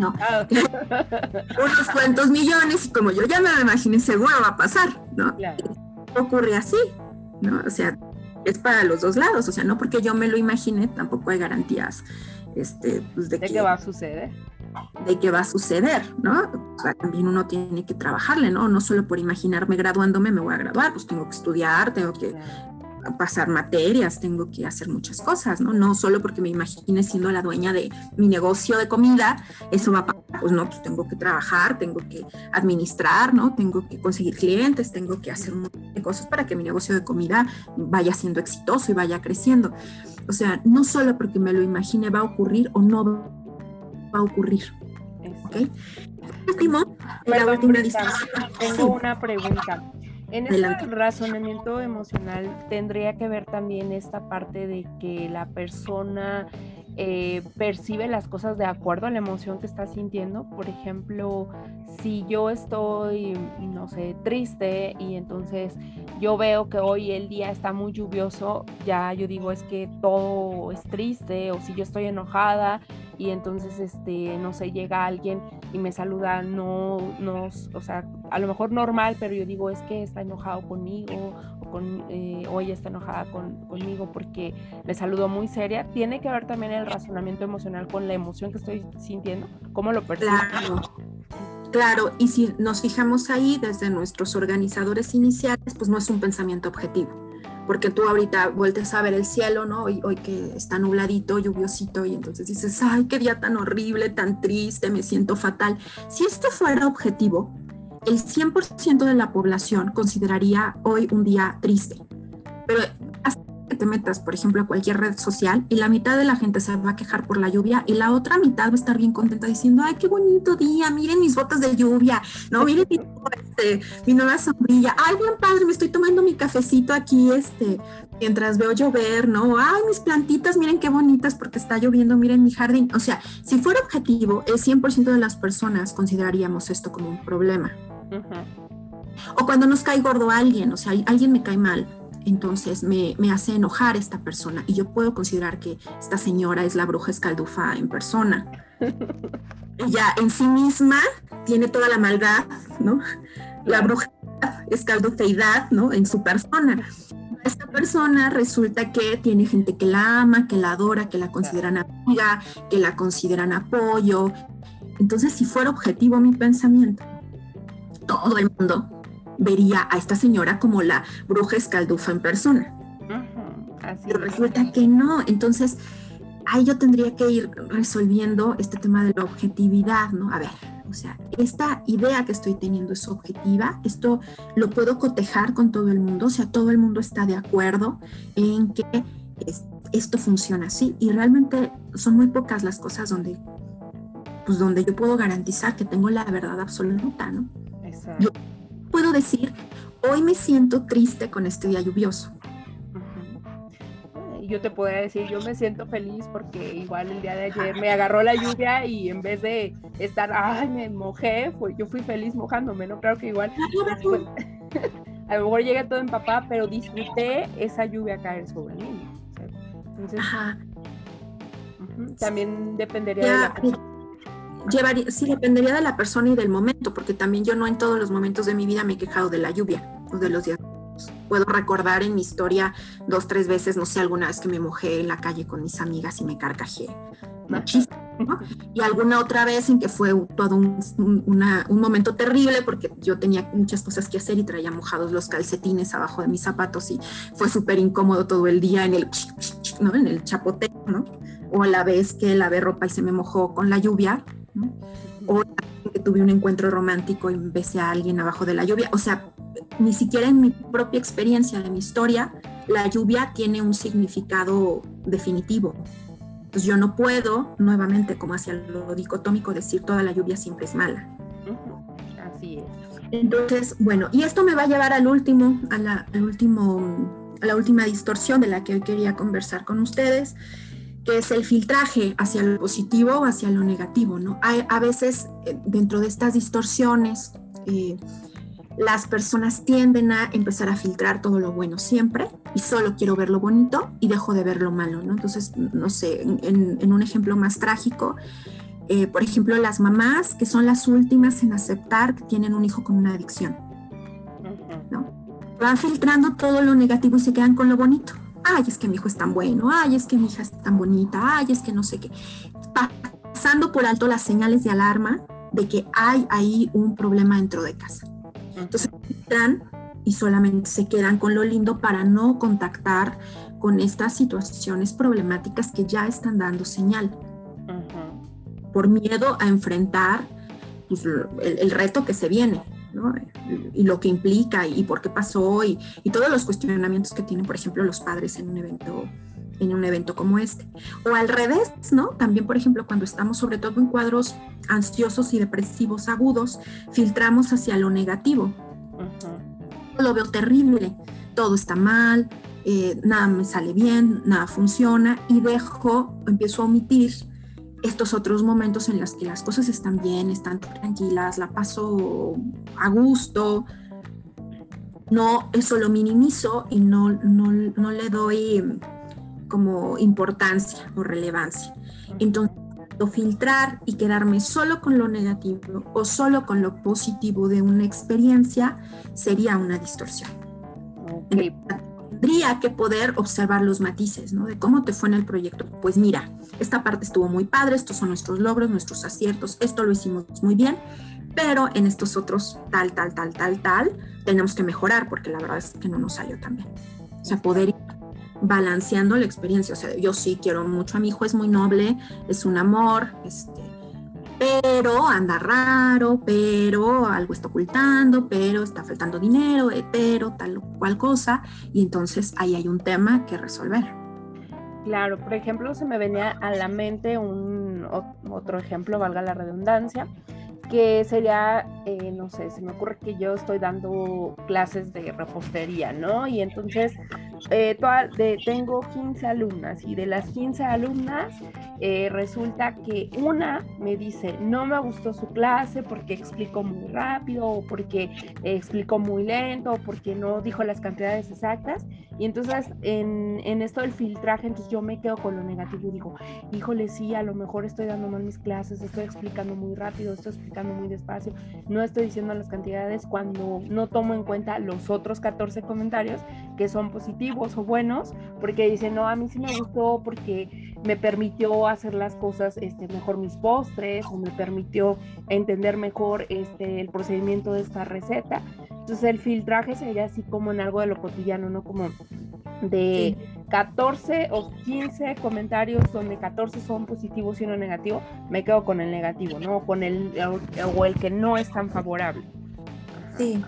[SPEAKER 2] ¿no? Ah. Unos cuantos millones y como yo ya me lo imaginé, seguro va a pasar, ¿no? Ocurre así, ¿no? O sea, es para los dos lados, o sea, no porque yo me lo imagine, tampoco hay garantías este, pues
[SPEAKER 1] de, que, va a suceder.
[SPEAKER 2] De que va a suceder, ¿no? O sea, también uno tiene que trabajarle, ¿no? No solo por imaginarme graduándome me voy a graduar, pues tengo que estudiar, tengo que pasar materias, tengo que hacer muchas cosas, ¿no? No solo porque me imagine siendo la dueña de mi negocio de comida, eso va a pasar, pues no, pues tengo que trabajar, tengo que administrar, ¿no? Tengo que conseguir clientes, tengo que hacer muchas cosas para que mi negocio de comida vaya siendo exitoso y vaya creciendo. O sea, no solo porque me lo imagine va a ocurrir o no va a ocurrir. ¿Ok?
[SPEAKER 1] Último, la última Tengo una pregunta. En este razonamiento emocional tendría que ver también esta parte de que la persona eh, percibe las cosas de acuerdo a la emoción que está sintiendo. Por ejemplo, si yo estoy, no sé, triste y entonces yo veo que hoy el día está muy lluvioso, ya yo digo es que todo es triste, o si yo estoy enojada y entonces, este, no sé, llega alguien y me saluda, no, no, o sea, a lo mejor normal, pero yo digo es que está enojado conmigo o, con, eh, ella está enojada conmigo porque me saludó muy seria. Tiene que ver también el razonamiento emocional con la emoción que estoy sintiendo, cómo lo percibo.
[SPEAKER 2] Claro. Claro, y si nos fijamos ahí desde nuestros organizadores iniciales, pues no es un pensamiento objetivo, porque tú ahorita vueltes a ver el cielo, ¿no? Hoy, que está nubladito, lluviosito, y entonces dices, ay, qué día tan horrible, tan triste, me siento fatal. Si esto fuera objetivo, el 100% de la población consideraría hoy un día triste. Pero que te metas, por ejemplo, a cualquier red social y la mitad de la gente se va a quejar por la lluvia y la otra mitad va a estar bien contenta diciendo, ay, qué bonito día, miren mis botas de lluvia, no, miren mi, este, mi nueva sombrilla, ay, bien padre, me estoy tomando mi cafecito aquí, este, mientras veo llover, ¿no? Ay, mis plantitas, miren qué bonitas porque está lloviendo, miren mi jardín. O sea, si fuera objetivo, el 100% de las personas consideraríamos esto como un problema. O cuando nos cae gordo alguien, o sea, alguien me cae mal, entonces me, hace enojar esta persona y yo puedo considerar que esta señora es la bruja escaldufa en persona. Ella en sí misma tiene toda la maldad, ¿no? La bruja escaldufeidad, ¿no? En su persona. Esta persona resulta que tiene gente que la ama, que la adora, que la consideran amiga, que la consideran apoyo. Entonces, si fuera objetivo mi pensamiento, todo el mundo vería a esta señora como la bruja escaldufa en persona. Pero resulta que no, entonces ahí yo tendría que ir resolviendo este tema de la objetividad, ¿no? A ver, o sea, esta idea que estoy teniendo es objetiva, esto lo puedo cotejar con todo el mundo, o sea, todo el mundo está de acuerdo en que esto funciona así y realmente son muy pocas las cosas donde pues donde yo puedo garantizar que tengo la verdad absoluta, ¿no? Exacto puedo decir, hoy me siento triste con este día lluvioso.
[SPEAKER 1] Yo te podría decir, yo me siento feliz porque igual el día de ayer me agarró la lluvia y en vez de estar, ay, me mojé, pues yo fui feliz mojándome, ¿no? Claro que igual. [laughs] a lo mejor llegué todo en papá, pero disfruté esa lluvia caer sobre mí. Entonces, también dependería de la
[SPEAKER 2] llevaría, sí, dependería de la persona y del momento, porque también yo no en todos los momentos de mi vida me he quejado de la lluvia o de los días. Puedo recordar en mi historia dos, tres veces, no sé, alguna vez que me mojé en la calle con mis amigas y me carcajé muchísimo. Y alguna otra vez en que fue todo un, un, momento terrible porque yo tenía muchas cosas que hacer y traía mojados los calcetines abajo de mis zapatos y fue súper incómodo todo el día en el, ¿no? en el chapoteo, ¿no? O a la vez que lavé ropa y se me mojó con la lluvia, o que tuve un encuentro romántico y besé a alguien abajo de la lluvia. O sea, ni siquiera en mi propia experiencia, de mi historia, la lluvia tiene un significado definitivo. Entonces yo no puedo, nuevamente, como hacia lo dicotómico, decir toda la lluvia siempre es mala.
[SPEAKER 1] Así es.
[SPEAKER 2] Entonces, bueno, y esto me va a llevar al último, a la, al último, a la última distorsión de la que hoy quería conversar con ustedes, que es el filtraje hacia lo positivo o hacia lo negativo, ¿no? Hay, a veces eh, dentro de estas distorsiones, eh, las personas tienden a empezar a filtrar todo lo bueno siempre y solo quiero ver lo bonito y dejo de ver lo malo, ¿no? Entonces, no sé, en, un ejemplo más trágico, eh, por ejemplo, las mamás que son las últimas en aceptar que tienen un hijo con una adicción. ¿no? Van filtrando todo lo negativo y se quedan con lo bonito. Ay, es que mi hijo es tan bueno, ay, es que mi hija es tan bonita, ay, es que no sé qué. Pasando por alto las señales de alarma de que hay ahí un problema dentro de casa. Entonces filtran y solamente se quedan con lo lindo para no contactar con estas situaciones problemáticas que ya están dando señal por miedo a enfrentar pues, el, reto que se viene, ¿no? Y lo que implica y por qué pasó y, y, todos los cuestionamientos que tienen, por ejemplo, los padres en un evento en un evento como este. O al revés, ¿no? También, por ejemplo, cuando estamos sobre todo en cuadros ansiosos y depresivos agudos, filtramos hacia lo negativo. Lo veo terrible, todo está mal, eh, nada me sale bien, nada funciona y dejo, empiezo a omitir estos otros momentos en los que las cosas están bien, están tranquilas, la paso a gusto. No, eso lo minimizo y no, no, le doy como importancia o relevancia. Entonces, filtrar y quedarme solo con lo negativo o solo con lo positivo de una experiencia sería una distorsión tendría que poder observar los matices, ¿no? De cómo te fue en el proyecto. Pues mira, esta parte estuvo muy padre, estos son nuestros logros, nuestros aciertos, esto lo hicimos muy bien, pero en estos otros tal, tal, tal, tal, tal, tenemos que mejorar porque la verdad es que no nos salió tan bien. O sea, poder ir balanceando la experiencia. O sea, yo sí quiero mucho a mi hijo, es muy noble, es un amor, este, pero anda raro, pero algo está ocultando, pero está faltando dinero, eh, pero tal o cual cosa, y entonces ahí hay un tema que resolver.
[SPEAKER 1] Claro, por ejemplo, se me venía a la mente un otro ejemplo, valga la redundancia, que sería, eh, no sé, se me ocurre que yo estoy dando clases de repostería, ¿no? Y entonces eh, tengo 15 alumnas y de las 15 alumnas eh, resulta que una me dice, no me gustó su clase porque explicó muy rápido o porque explicó muy lento o porque no dijo las cantidades exactas. Y entonces en, en esto del filtraje, entonces yo me quedo con lo negativo y digo, híjole, sí, a lo mejor estoy dando mal mis clases, estoy explicando muy rápido, estoy explicando muy despacio, no estoy diciendo las cantidades cuando no tomo en cuenta los otros 14 comentarios que son positivos o buenos, porque dicen, no, a mí sí me gustó porque me permitió hacer las cosas este, mejor mis postres o me permitió entender mejor este, el procedimiento de esta receta. Entonces el filtraje sería así como en algo de lo cotidiano, no como de 14 o 15 comentarios donde 14 son positivos y uno negativo, me quedo con el negativo, ¿no? Con el o el que no es tan favorable.
[SPEAKER 2] Sí.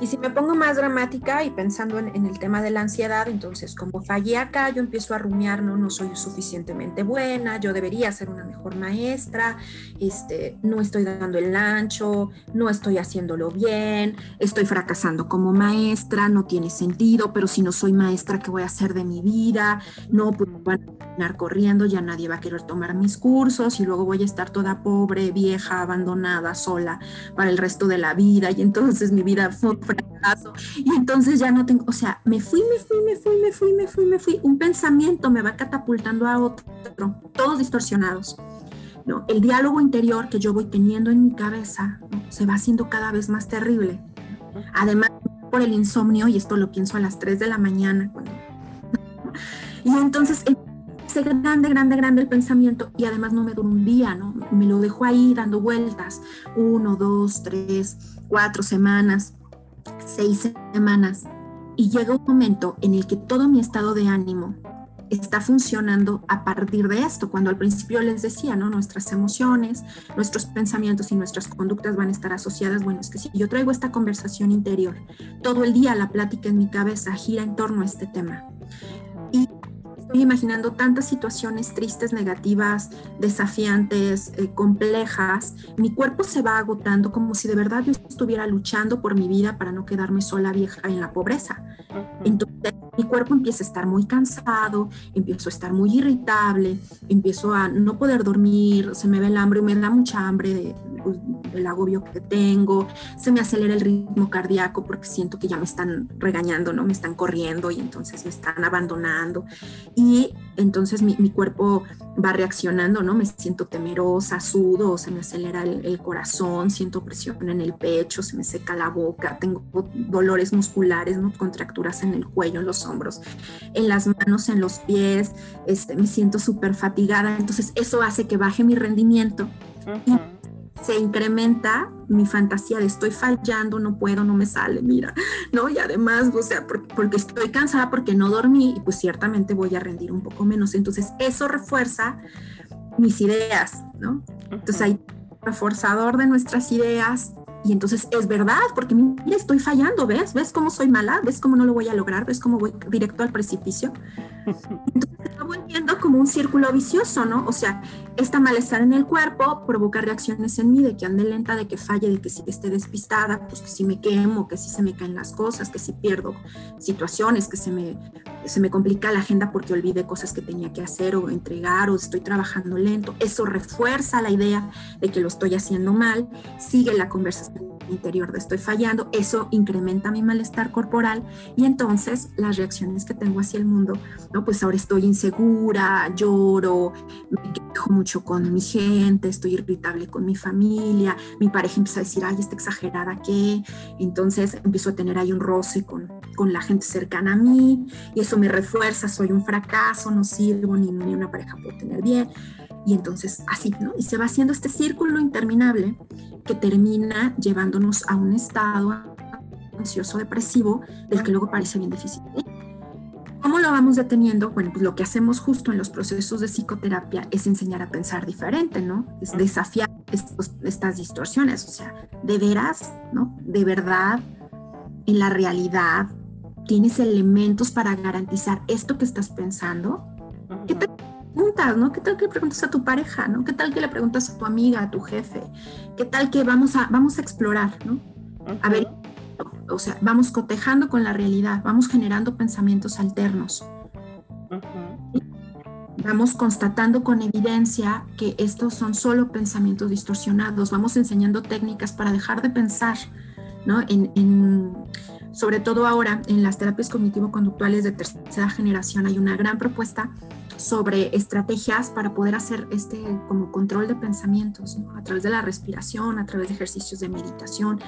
[SPEAKER 2] Y si me pongo más dramática y pensando en, el tema de la ansiedad, entonces como fallé acá, yo empiezo a rumiar, no, no soy suficientemente buena, yo debería ser una mejor maestra, este, no estoy dando el ancho, no estoy haciéndolo bien, estoy fracasando como maestra, no tiene sentido, pero si no soy maestra, ¿qué voy a hacer de mi vida? No, pues van a terminar corriendo, ya nadie va a querer tomar mis cursos y luego voy a estar toda pobre, vieja, abandonada, sola para el resto de la vida y entonces mi vida fue fracaso. Y entonces ya no tengo, o sea, me fui, me fui, me fui, me fui, me fui, me fui. Un pensamiento me va catapultando a otro, todos distorsionados. ¿no? El diálogo interior que yo voy teniendo en mi cabeza se va haciendo cada vez más terrible. Además, por el insomnio, y esto lo pienso a las 3 de la mañana. Cuando... y entonces se grande, grande, grande el pensamiento y además no me dura un día, ¿no? Me lo dejo ahí dando vueltas, uno, dos, tres, cuatro semanas seis semanas y llega un momento en el que todo mi estado de ánimo está funcionando a partir de esto, cuando al principio les decía, ¿no? Nuestras emociones, nuestros pensamientos y nuestras conductas van a estar asociadas. Bueno, es que si yo traigo esta conversación interior, todo el día la plática en mi cabeza gira en torno a este tema. Estoy imaginando tantas situaciones tristes, negativas, desafiantes, eh, complejas. Mi cuerpo se va agotando como si de verdad yo estuviera luchando por mi vida para no quedarme sola vieja en la pobreza. Entonces mi cuerpo empieza a estar muy cansado, empiezo a estar muy irritable, empiezo a no poder dormir, se me ve el hambre, me da mucha hambre de, pues, del agobio que tengo, se me acelera el ritmo cardíaco porque siento que ya me están regañando, ¿no? Me están corriendo y entonces me están abandonando. Y entonces mi, mi cuerpo va reaccionando, ¿no? Me siento temerosa, sudo, se me acelera el, el, corazón, siento presión en el pecho, se me seca la boca, tengo dolores musculares, ¿no? Contracturas en el cuello, en los hombros, en las manos, en los pies, este, me siento súper fatigada. Entonces eso hace que baje mi rendimiento. y se incrementa mi fantasía de estoy fallando, no puedo, no me sale, mira, ¿no? Y además, o sea, porque, estoy cansada, porque no dormí, y pues ciertamente voy a rendir un poco menos. Entonces, eso refuerza mis ideas, ¿no? Entonces, hay reforzador de nuestras ideas, y entonces es verdad, porque mira, estoy fallando, ¿ves? ¿Ves cómo soy mala? ¿Ves cómo no lo voy a lograr? ¿Ves cómo voy directo al precipicio? [laughs] Entonces lo entiendo como un círculo vicioso, ¿no? O sea, esta malestar en el cuerpo provoca reacciones en mí de que ande lenta, de que falle, de que si esté despistada, pues que si me quemo, que si se me caen las cosas, que si pierdo situaciones, que se me, se me complica la agenda porque olvide cosas que tenía que hacer o entregar o estoy trabajando lento. Eso refuerza la idea de que lo estoy haciendo mal, sigue la conversación interior de estoy fallando, eso incrementa mi malestar corporal y entonces las reacciones que tengo hacia el mundo, ¿no? Pues ahora estoy insegura, lloro, me quejo mucho con mi gente, estoy irritable con mi familia, mi pareja empieza a decir, ay, está exagerada que, entonces empiezo a tener ahí un roce con, con la gente cercana a mí y eso me refuerza, soy un fracaso, no sirvo, ni, ni una pareja puedo tener bien. Y entonces así, ¿no? Y se va haciendo este círculo interminable que termina llevándonos a un estado ansioso depresivo del que luego parece bien difícil. ¿Cómo lo vamos deteniendo? Bueno, pues lo que hacemos justo en los procesos de psicoterapia es enseñar a pensar diferente, ¿no? Es desafiar estos, estas distorsiones, o sea, de veras, ¿no? De verdad, en la realidad, tienes elementos para garantizar esto que estás pensando. ¿Qué te preguntas, ¿no? ¿Qué tal que le preguntas a tu pareja, ¿no? ¿Qué tal que le preguntas a tu amiga, a tu jefe? ¿Qué tal que vamos a, vamos a explorar, ¿no? A ver, o sea, vamos cotejando con la realidad, vamos generando pensamientos alternos. Vamos constatando con evidencia que estos son solo pensamientos distorsionados, vamos enseñando técnicas para dejar de pensar, ¿no? En, en, sobre todo ahora en las terapias cognitivo-conductuales de tercera generación hay una gran propuesta sobre estrategias para poder hacer este como control de pensamientos, a través de la respiración, a través de ejercicios de meditación,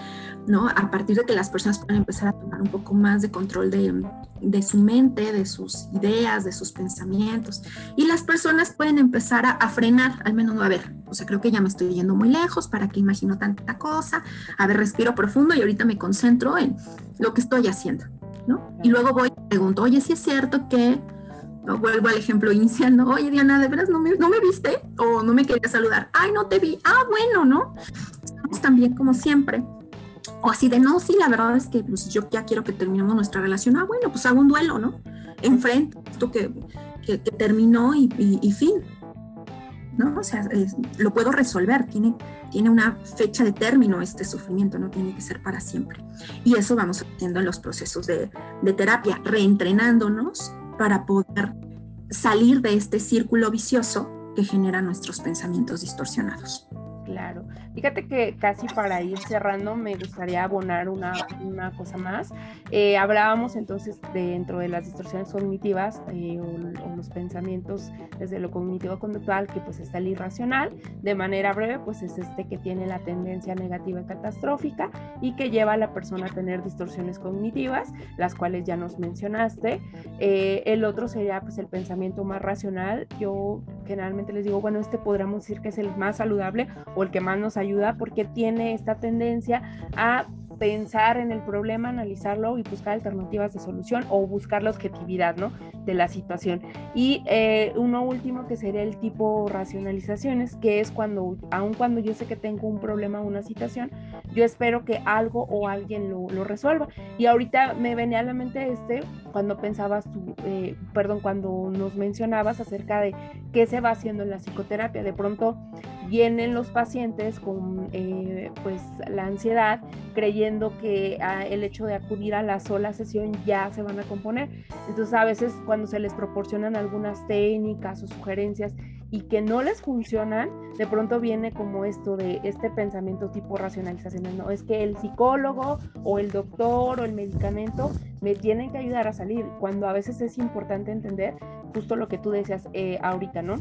[SPEAKER 2] ¿no? A partir de que las personas puedan empezar a tomar un poco más de control de, de su mente, de sus ideas, de sus pensamientos. Y las personas pueden empezar a, a frenar, al menos, a ver, o sea, creo que ya me estoy yendo muy lejos, ¿para que imagino tanta cosa? A ver, respiro profundo y ahorita me concentro en lo que estoy haciendo, ¿no? Y luego voy y pregunto, oye, si es cierto que ¿no? Vuelvo al ejemplo inicial, ¿no? Oye, Diana, ¿de veras no me, no me viste? ¿O no me querías saludar? Ay, no te vi. Ah, bueno, ¿no? Estamos también como siempre. O así de, no, sí, la verdad es que pues, yo ya quiero que terminemos nuestra relación. Ah, bueno, pues hago un duelo, ¿no? Enfrente, esto que, que, que terminó y, y, y, fin. ¿No? O sea, es, lo puedo resolver, tiene, tiene una fecha de término este sufrimiento, no tiene que ser para siempre. Y eso vamos haciendo en los procesos de, de terapia, reentrenándonos para poder salir de este círculo vicioso que genera nuestros pensamientos distorsionados.
[SPEAKER 1] Claro. Fíjate que casi para ir cerrando me gustaría abonar una, una cosa más. Eh, hablábamos entonces de, dentro de las distorsiones cognitivas eh, o, o, los pensamientos desde lo cognitivo-conductual, que pues está el irracional. De manera breve, pues es este que tiene la tendencia negativa y catastrófica y que lleva a la persona a tener distorsiones cognitivas, las cuales ya nos mencionaste. Eh, el otro sería pues el pensamiento más racional. Yo generalmente les digo, bueno, este podríamos decir que es el más saludable o el que más nos ayuda porque tiene esta tendencia a pensar en el problema, analizarlo y buscar alternativas de solución o buscar la objetividad ¿no? de la situación. Y eh, uno último que sería el tipo racionalizaciones, que es cuando, aun cuando yo sé que tengo un problema o una situación, yo espero que algo o alguien lo, lo, resuelva. Y ahorita me venía a la mente este, cuando pensabas tú, eh, perdón, cuando nos mencionabas acerca de qué se va haciendo en la psicoterapia. De pronto vienen los pacientes con eh, pues la ansiedad creyendo que ah, el hecho de acudir a la sola sesión ya se van a componer. Entonces a veces cuando se les proporcionan algunas técnicas o sugerencias y que no les funcionan, de pronto viene como esto de este pensamiento tipo racionalización, no, es que el psicólogo o el doctor o el medicamento me tienen que ayudar a salir, cuando a veces es importante entender justo lo que tú decías eh, ahorita, ¿no?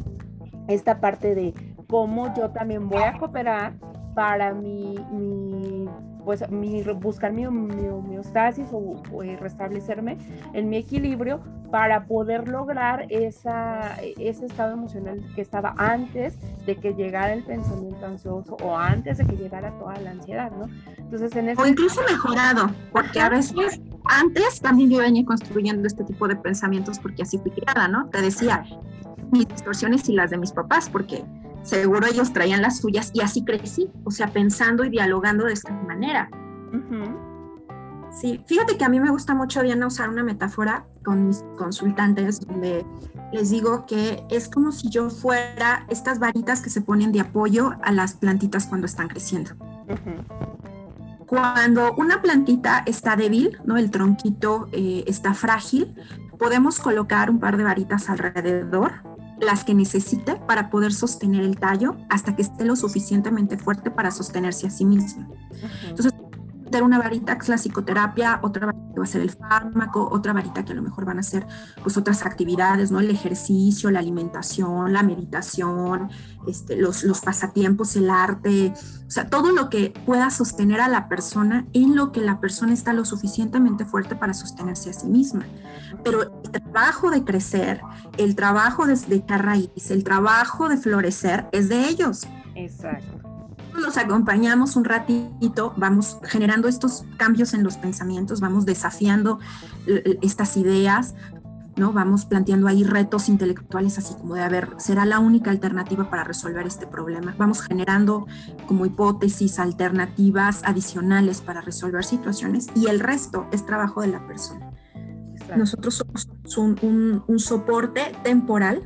[SPEAKER 1] Esta parte de cómo yo también voy a cooperar para mi, mi pues mi, buscar mi, homeostasis o, eh, restablecerme en mi equilibrio para poder lograr esa, ese estado emocional que estaba antes de que llegara el pensamiento ansioso o antes de que llegara toda la ansiedad, ¿no?
[SPEAKER 2] Entonces, en ese... O incluso mejorado, porque a veces antes también yo venía construyendo este tipo de pensamientos porque así fui criada, ¿no? Te decía, mis distorsiones y las de mis papás, porque seguro ellos traían las suyas y así crecí, o sea, pensando y dialogando de esta manera. Sí, fíjate que a mí me gusta mucho, Diana, usar una metáfora con mis consultantes donde les digo que es como si yo fuera estas varitas que se ponen de apoyo a las plantitas cuando están creciendo. Cuando una plantita está débil, ¿no? el tronquito eh, está frágil, podemos colocar un par de varitas alrededor las que necesite para poder sostener el tallo hasta que esté lo suficientemente fuerte para sostenerse a sí mismo. Entonces, una varita que es la psicoterapia, otra varita que va a ser el fármaco, otra varita que a lo mejor van a ser pues otras actividades, ¿no? El ejercicio, la alimentación, la meditación, este, los, los pasatiempos, el arte, o sea, todo lo que pueda sostener a la persona en lo que la persona está lo suficientemente fuerte para sostenerse a sí misma. Pero el trabajo de crecer, el trabajo de, de raíz, el trabajo de florecer es de ellos.
[SPEAKER 1] Exacto
[SPEAKER 2] los acompañamos un ratito, vamos generando estos cambios en los pensamientos, vamos desafiando estas ideas, ¿no? Vamos planteando ahí retos intelectuales así como de, a ver, ¿será la única alternativa para resolver este problema? Vamos generando como hipótesis alternativas adicionales para resolver situaciones y el resto es trabajo de la persona. Nosotros somos un, soporte temporal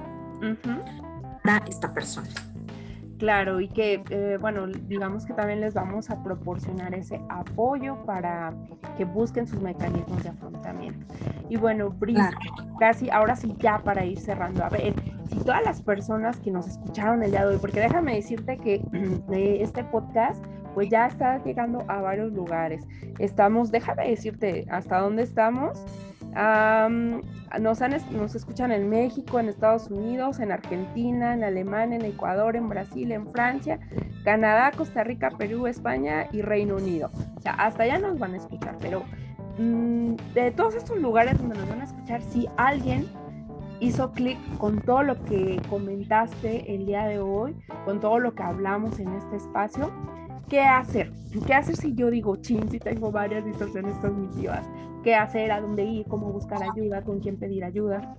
[SPEAKER 2] para esta persona.
[SPEAKER 1] Claro, y que, eh, bueno, digamos que también les vamos a proporcionar ese apoyo para que busquen sus mecanismos de afrontamiento. Y bueno, Brice, casi ahora sí ya para ir cerrando, a ver, si todas las personas que nos escucharon el día de hoy, porque déjame decirte que [clears throat] este podcast pues ya está llegando a varios lugares. Estamos, déjame decirte hasta dónde estamos nos, nos escuchan en México, en Estados Unidos, en Argentina, en Alemania, en Ecuador, en Brasil, en Francia, Canadá, Costa Rica, Perú, España y Reino Unido. O sea, hasta allá nos van a escuchar, pero mm, de todos estos lugares donde nos van a escuchar, si alguien hizo clic con todo lo que comentaste el día de hoy, con todo lo que hablamos en este espacio, ¿qué hacer? ¿Qué hacer si yo digo, chin, si tengo varias distorsiones cognitivas? ¿Qué hacer? ¿A dónde ir? ¿Cómo buscar ayuda? ¿Con quién pedir ayuda?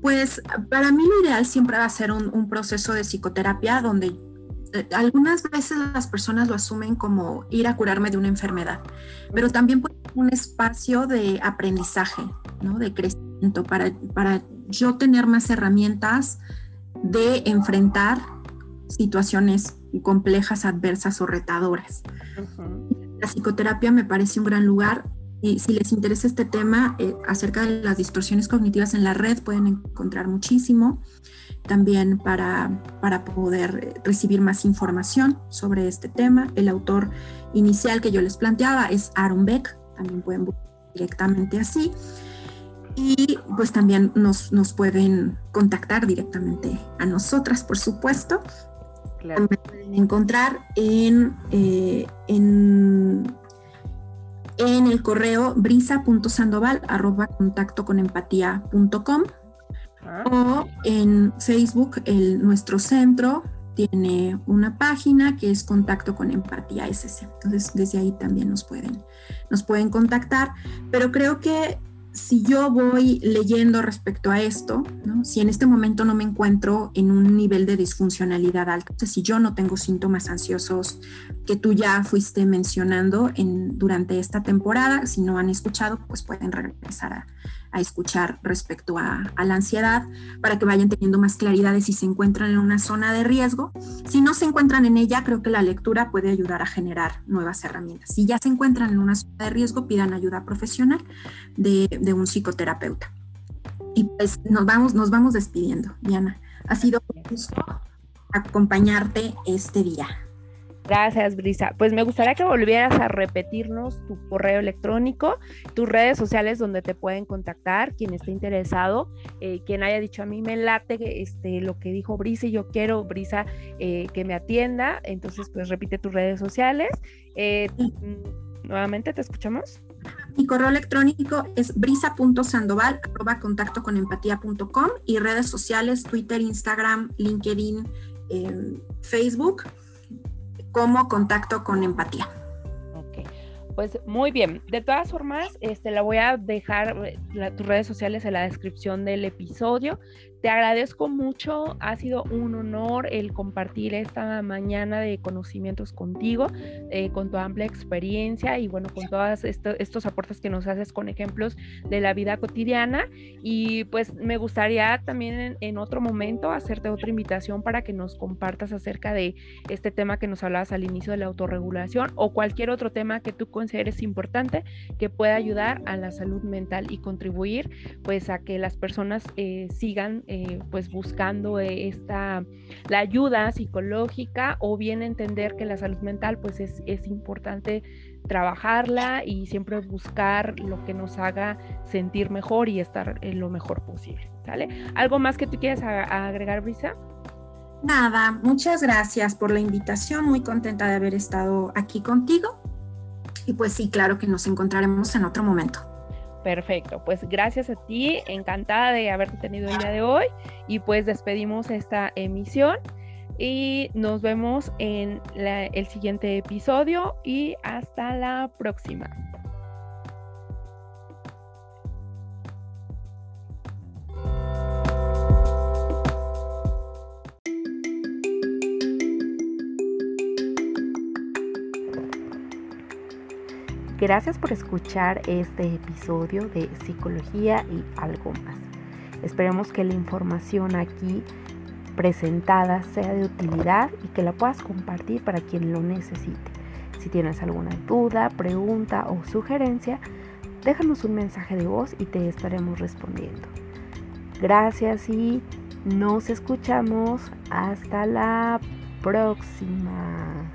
[SPEAKER 2] Pues para mí lo ideal siempre va a ser un, proceso de psicoterapia donde eh, algunas veces las personas lo asumen como ir a curarme de una enfermedad, pero también puede ser un espacio de aprendizaje, ¿no? de crecimiento, para, para yo tener más herramientas de enfrentar situaciones complejas, adversas o retadoras. La psicoterapia me parece un gran lugar y si les interesa este tema eh, acerca de las distorsiones cognitivas en la red, pueden encontrar muchísimo también para, para poder recibir más información sobre este tema. El autor inicial que yo les planteaba es Aaron Beck, también pueden buscar directamente así. Y pues también nos, nos pueden contactar directamente a nosotras, por supuesto. Claro. Me pueden encontrar en, eh, en, en, el correo brisa.sandoval arroba contacto con empatía.com ah. o en Facebook el, nuestro centro tiene una página que es contacto con empatía SC. Entonces desde ahí también nos pueden, nos pueden contactar, pero creo que si yo voy leyendo respecto a esto, si en este momento no me encuentro en un nivel de disfuncionalidad alto, si yo no tengo síntomas ansiosos que tú ya fuiste mencionando en, durante esta temporada, si no han escuchado, pues pueden regresar a, a escuchar respecto a, la ansiedad para que vayan teniendo más claridad de si se encuentran en una zona de riesgo. Si no se encuentran en ella, creo que la lectura puede ayudar a generar nuevas herramientas. Si ya se encuentran en una zona de riesgo, pidan ayuda profesional de, un psicoterapeuta. Y pues nos vamos, nos vamos despidiendo, Diana. Ha sido un gusto acompañarte este día.
[SPEAKER 1] Gracias, Brisa. Pues me gustaría que volvieras a repetirnos tu correo electrónico, tus redes sociales donde te pueden contactar, quien esté interesado, eh, quien haya dicho a mí me late este, lo que dijo Brisa y yo quiero, Brisa, eh, que me atienda. Entonces, pues repite tus redes sociales. Eh, mm, nuevamente, ¿te escuchamos?
[SPEAKER 2] Mi correo electrónico es brisa.sandoval, contacto con y redes sociales, Twitter, Instagram, LinkedIn, Facebook como contacto con empatía.
[SPEAKER 1] Ok, pues muy bien. De todas formas, este, la voy a dejar eh, tus redes sociales en la descripción del episodio. Te agradezco mucho, ha sido un honor el compartir esta mañana de conocimientos contigo, eh, con tu amplia experiencia y bueno, con todos estos aportes que nos haces con ejemplos de la vida cotidiana. Y pues me gustaría también en, otro momento hacerte otra invitación para que nos compartas acerca de este tema que nos hablabas al inicio de la autorregulación o cualquier otro tema que tú consideres importante que pueda ayudar a la salud mental y contribuir pues a que las personas eh, sigan eh, pues buscando esta la ayuda psicológica o bien entender que la salud mental pues es, es importante trabajarla y siempre buscar lo que nos haga sentir mejor y estar en lo mejor posible. ¿Algo más que tú quieras agregar, Brisa?
[SPEAKER 2] Nada, muchas gracias por la invitación, muy contenta de haber estado aquí contigo y pues sí, claro que nos encontraremos en otro momento.
[SPEAKER 1] Perfecto, pues gracias a ti, encantada de haberte tenido el día de hoy y pues despedimos esta emisión y nos vemos en el siguiente episodio y hasta la próxima. Gracias por escuchar este episodio de Psicología y algo más. Esperemos que la información aquí presentada sea de utilidad y que la puedas compartir para quien lo necesite. Si tienes alguna duda, pregunta o sugerencia, déjanos un mensaje de voz y te estaremos respondiendo. Gracias y nos escuchamos hasta la próxima.